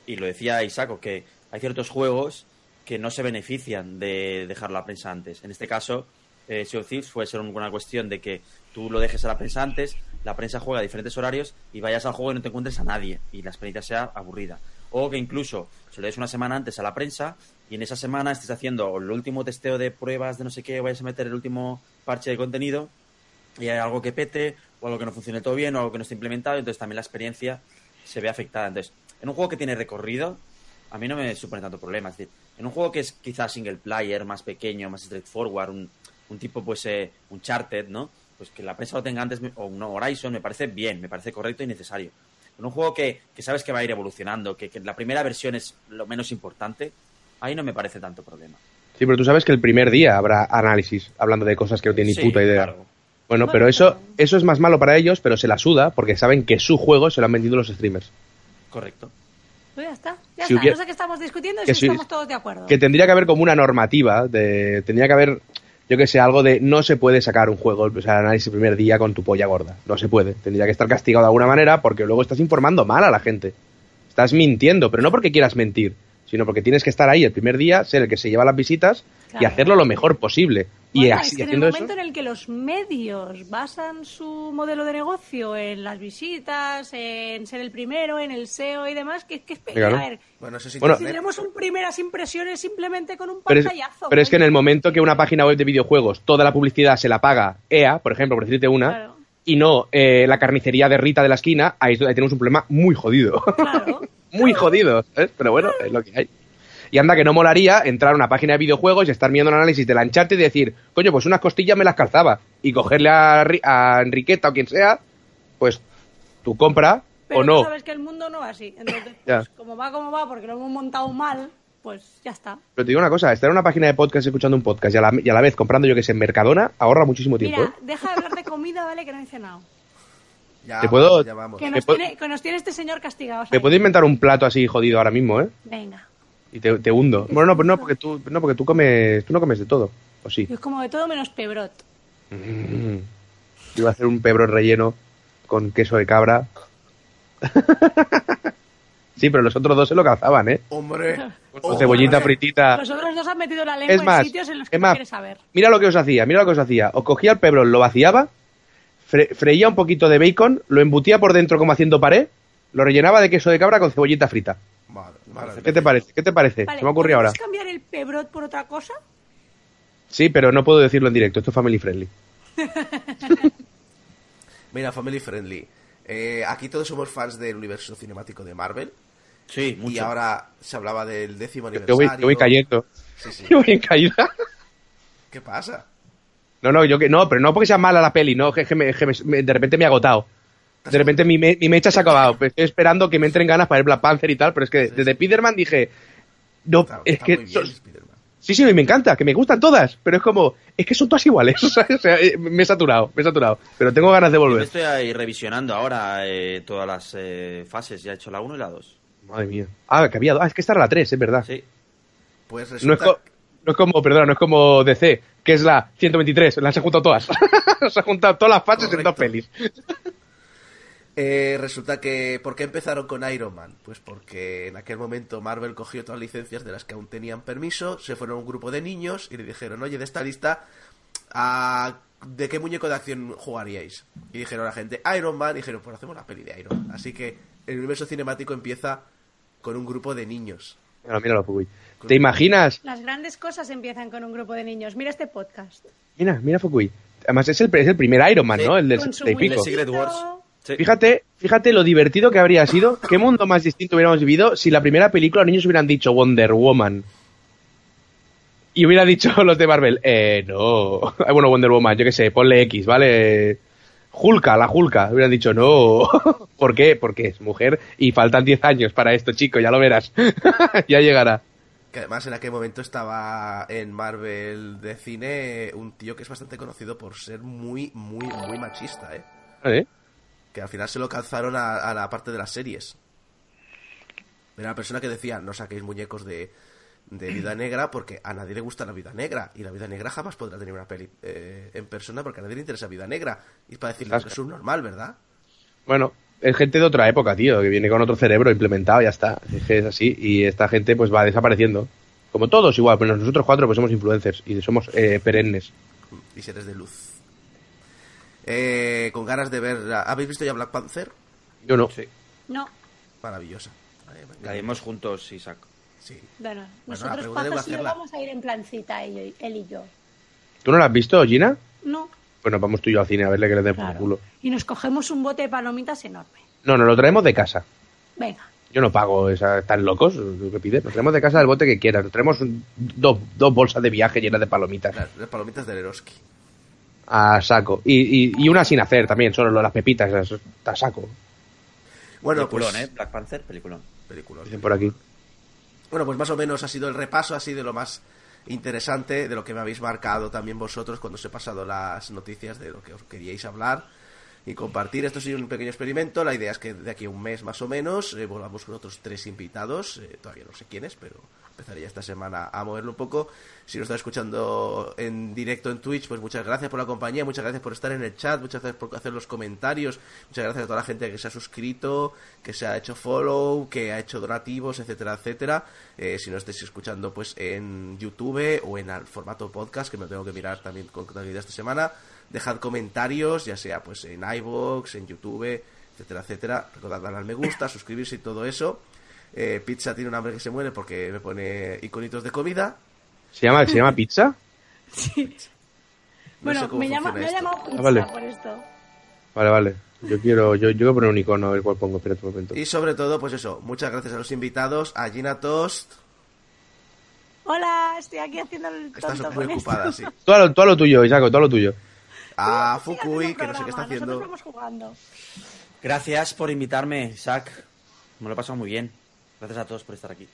y lo decía Isaco, que hay ciertos juegos que no se benefician de dejar la prensa antes. En este caso, eh, Sea Thieves puede ser una cuestión de que tú lo dejes a la prensa antes, la prensa juega a diferentes horarios y vayas al juego y no te encuentres a nadie y la experiencia sea aburrida. O que incluso se lo des una semana antes a la prensa y en esa semana estés haciendo el último testeo de pruebas de no sé qué, vayas a meter el último parche de contenido y hay algo que pete o algo que no funcione todo bien o algo que no esté implementado, entonces también la experiencia se ve afectada. Entonces, en un juego que tiene recorrido, a mí no me supone tanto problema. Es decir, en un juego que es quizás single player, más pequeño, más straightforward, un, un tipo, pues, eh, un charted, ¿no? Pues que la prensa lo tenga antes, o un Horizon, me parece bien, me parece correcto y necesario. En un juego que, que sabes que va a ir evolucionando, que, que la primera versión es lo menos importante, ahí no me parece tanto problema. Sí, pero tú sabes que el primer día habrá análisis hablando de cosas que no tienen Sí, ni puta idea. claro. Bueno, pero eso, eso es más malo para ellos, pero se la suda porque saben que su juego se lo han vendido los streamers. Correcto. Pues ya está, ya Si está. hubiera- No sé qué estamos discutiendo y que si si- estamos todos de acuerdo. Que tendría que haber como una normativa, de, tendría que haber, yo que sé, algo de no se puede sacar un juego, o sea, el análisis el primer día con tu polla gorda. No se puede. Tendría que estar castigado de alguna manera porque luego estás informando mal a la gente. Estás mintiendo, pero no porque quieras mentir, sino porque tienes que estar ahí el primer día, ser el que se lleva las visitas y hacerlo lo mejor posible. Y Bueno, así, es que en el eso. momento en el que los medios basan su modelo de negocio en las visitas, en ser el primero, en el SEO y demás, que, que Claro. a ver, Bueno, eso sí. Bueno, si tenemos un primeras impresiones simplemente con un Pero es, pantallazo. pero es que en el momento que una página web de videojuegos, toda la publicidad se la paga EA, por ejemplo, por decirte una, Claro. y no eh, la carnicería de Rita de la esquina, ahí, ahí tenemos un problema muy jodido. Claro. <laughs> muy jodido. Pero bueno, es lo que hay. Y anda que no molaría entrar a una página de videojuegos y estar viendo un análisis de la Uncharted y decir, coño, pues unas costillas me las calzaba. Y cogerle a, Ri- a Enriqueta o quien sea, pues tu compra Pero o tú no. sabes que el mundo no va así. Entonces, pues, como va, como va, porque lo hemos montado mal, pues ya está. Pero te digo una cosa, estar en una página de podcast escuchando un podcast y a la, y a la vez comprando, yo que sé, en Mercadona, ahorra muchísimo tiempo. Mira, ¿eh? deja de hablar de comida, ¿vale? Que no he cenado. Ya, Te puedo- ya vamos. Que nos, tiene, que nos tiene este señor castigado. Me puedo inventar un plato así jodido ahora mismo, ¿eh? Venga. Y te, te hundo. Bueno, no, pero no, porque tú, no, porque tú comes, tú no comes de todo. ¿O sí? Yo es como de todo menos pebrot. Mm. Iba a hacer un pebro relleno con queso de cabra. <laughs> sí, pero los otros dos se lo calzaban, ¿eh? Hombre. Con cebollita hombre. fritita. Los otros dos han metido la lengua Es más, en sitios en los que es no más, quieres saber. mira lo que os hacía, mira lo que os hacía. Os cogía el pebro, lo vaciaba, fre- freía un poquito de bacon, lo embutía por dentro como haciendo pared Lo rellenaba de queso de cabra con cebollita frita. Madre- madre ¿Qué te parece? ¿Qué te parece? Vale, Se me ocurrió ahora. ¿podemos cambiar el pebrot por otra cosa? Sí, pero no puedo decirlo en directo. Esto es family friendly. <laughs> Mira, family friendly. Eh, aquí todos somos fans del universo cinemático de Marvel. Sí, mucho. Y ahora se hablaba del décimo Yo aniversario. voy, yo voy cayendo. Sí, <laughs> sí. Yo voy en caída. ¿Qué pasa? No, no, yo que no, pero no porque sea mala la peli, no, que, que me- que me- me- de repente me he agotado. De repente mi, me- mi mecha se ha acabado. Pues Estoy esperando que me entren ganas para el Black Panther y tal, pero es que desde Spiderman dije, no, Está, es está que muy bien, sí, sí, me encanta, que me gustan todas, pero es como, es que son todas iguales, <laughs> ¿sabes? O sea, eh, me he saturado, me he saturado, pero tengo ganas de Yo volver. estoy ahí revisionando ahora eh, todas las eh, fases. Ya he hecho la 1 y la 2. Madre mía. Ah, que había dos. Ah, es que esta era la 3, es verdad. Sí. Pues No es, resulta... no es como, perdón, no es como DC, que es la 123, las he juntado todas. <laughs> se han juntado todas las fases en dos Correcto. pelis. Eh, resulta que... ¿Por qué empezaron con Iron Man? Pues porque en aquel momento Marvel cogió todas las licencias de las que aún tenían permiso, se fueron a un grupo de niños y le dijeron, oye, de esta lista, ¿a- ¿de qué muñeco de acción jugaríais? Y dijeron a la gente, Iron Man, y dijeron, pues hacemos la peli de Iron Man. Así que el universo cinemático empieza con un grupo de niños. Míralo, míralo, Fukui. ¿Te imaginas? Las grandes cosas empiezan con un grupo de niños. Mira este podcast. Mira, mira Fukui. Además es el, es el primer Iron Man, Sí. ¿no? El del Con su 70 y pico. El Secret Wars. Sí. Fíjate, fíjate lo divertido que habría sido, qué mundo más distinto hubiéramos vivido si la primera película los niños hubieran dicho Wonder Woman. Y hubiera dicho <laughs> los de Marvel, eh, no. <laughs> Bueno, Wonder Woman, yo qué sé, ponle X, ¿vale? Hulka, la Hulka. Hubieran dicho, no. <laughs> ¿Por qué? Porque es mujer y faltan 10 años para esto, chico, ya lo verás. ya llegará. Que además en aquel momento estaba en Marvel de cine un tío que es bastante conocido por ser muy, muy, muy machista, ¿eh? ¿Eh? Que al final se lo calzaron a, a la parte de las series. Era la persona que decía, no saquéis muñecos de, de vida negra porque a nadie le gusta la vida negra. Y la vida negra jamás podrá tener una peli eh, en persona porque a nadie le interesa vida negra. Y para decirle que es subnormal, ¿verdad? Bueno, es gente de otra época, tío, que viene con otro cerebro implementado, ya está. Es que es así. Y esta gente pues va desapareciendo. Como todos igual, pero nosotros cuatro pues somos influencers y somos eh, perennes. Y seres de luz. Eh, con ganas de ver... ¿Habéis visto ya Black Panther? Yo no. Sí. No. Maravillosa. La vimos juntos, Isaac. Sí. Bueno, Bueno, nosotros pregunta debo Pazos y yo hacerla. vamos a ir en plancita, él y, él y yo. ¿Tú no la has visto, Gina? No, Bueno, vamos tú y yo al cine a verle que le dé por claro. culo. Y nos cogemos un bote de palomitas enorme. No, nos lo traemos de casa. Venga. Yo no pago esa, tan locos, lo que pide. Nos traemos de casa el bote que quieras. Nos traemos un- dos, dos bolsas de viaje llenas de palomitas. Las, las palomitas de Leroski. A saco. Y, y, y una sin hacer también, solo lo- las pepitas, a saco. Bueno, peliculón, pues... ¿eh? Black Panther, peliculón. Peliculón. Dicen por aquí. Bueno, pues más o menos ha sido el repaso así de lo más interesante, de lo que me habéis marcado también vosotros cuando os he pasado las noticias de lo que os queríais hablar y compartir. Esto ha sido un pequeño experimento. La idea es que de aquí a un mes más o menos eh, volvamos con otros tres invitados. Eh, todavía no sé quiénes, pero empezaré ya esta semana a moverlo un poco. Si nos está escuchando en directo en Twitch, pues muchas gracias por la compañía, muchas gracias por estar en el chat, muchas gracias por hacer los comentarios, muchas gracias a toda la gente que se ha suscrito, que se ha hecho follow, que ha hecho donativos, etcétera, etcétera. Eh, si no estáis escuchando pues en YouTube o en el formato podcast, que me lo tengo que mirar también con tranquilidad esta semana, dejad comentarios, ya sea pues en iVoox, en YouTube, etcétera, etcétera. Recordad darle al me gusta, suscribirse y todo eso. Eh, pizza tiene un hambre que se muere porque me pone iconitos de comida. ¿Se llama, ¿se llama pizza? <laughs> No bueno, me, llama, me ha llamado pizza Ah, vale. por esto. Vale, vale. Yo quiero, yo, yo quiero poner un icono a ver cuál pongo. Espera un momento. Y sobre todo, pues eso, muchas gracias a los invitados, a Gina Toast, Hola, estoy aquí haciendo el tonto muy con ocupada, esto. sí. <laughs> Todo a lo, todo lo tuyo, Isaco, todo a lo tuyo. A Fukui, que no sé qué está haciendo. Nosotros vamos jugando. Gracias por invitarme, Isaac. Me lo he pasado muy bien. Gracias a todos por estar aquí.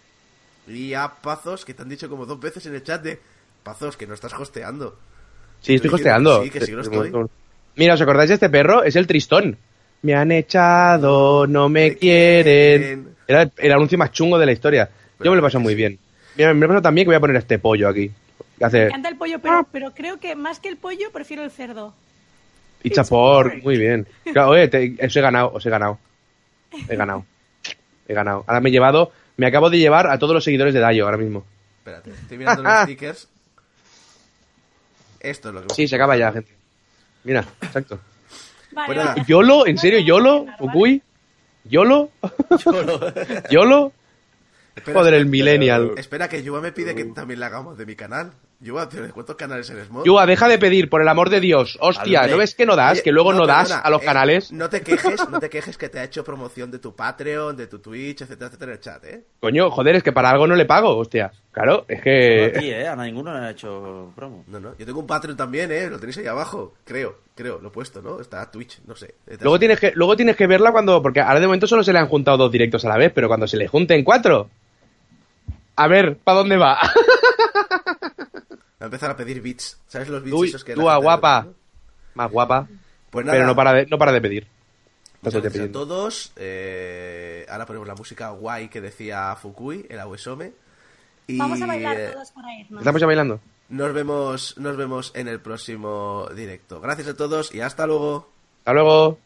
Y a Pazos, que te han dicho como dos veces en el chat de Pazos, que no estás hosteando. Sí, estoy que sí, que sí que lo estoy. Mira, ¿os acordáis de este perro? Es el Tristón. Me han echado, no me Me quieren. quieren. Era el anuncio más chungo de la historia. Yo me lo paso muy bien. Mira, me lo paso también que voy a poner este pollo aquí. Hace Me encanta el pollo, pero, pero creo que más que el pollo prefiero el cerdo. pizza pork, muy bien. Claro, oye, te- os he ganado, os he ganado. He ganado. He ganado. Ahora me he llevado, me acabo de llevar a todos los seguidores de Dayo ahora mismo. Espérate, estoy mirando los <laughs> stickers. Esto es lo que Sí, se acaba ya, gente. Mira, exacto. Vale. ¿Yolo? ¿En serio, Yolo? ¿Fukui? ¿Yolo? <laughs> ¿Yolo? Espera, Joder, el espera, millennial. Espera, que Yuba me pide que también le hagamos de mi canal. Yuba, ¿tienes cuántos canales eres mod? Yua, deja de pedir, por el amor de Dios. Hostia. ¿no ves que no das? Oye, que luego no, das perdona, a los eh, canales. No te quejes, <laughs> no te quejes que te ha hecho promoción de tu Patreon, de tu Twitch, etcétera, etcétera, en el chat, ¿eh? Coño, joder, es que para algo no le pago, hostia. Claro, es A que... ti, ¿eh? A ninguno le ha hecho promo. No, no. Yo tengo un Patreon también, ¿eh? Lo tenéis ahí abajo. Creo, creo, lo he puesto, ¿no? Está Twitch, no sé. Luego tienes que, luego tienes que verla cuando. Porque ahora de momento solo se le han juntado dos directos a la vez, pero cuando se le junten cuatro. A ver, ¿para dónde va? <laughs> Va a empezar a pedir bits. ¿Sabes los bits Uy, esos que la tú, gente- guapa. Más guapa. Pues nada. Pero no para de, no para de pedir. Muchas gracias a pidiendo. todos. Eh, ahora ponemos la música guay que decía Fukui, el Aguesome. Y Vamos a bailar eh, todos para irnos. ¿Estamos ya bailando? nos vemos, nos vemos en el próximo directo. Gracias a todos y hasta luego. Hasta luego.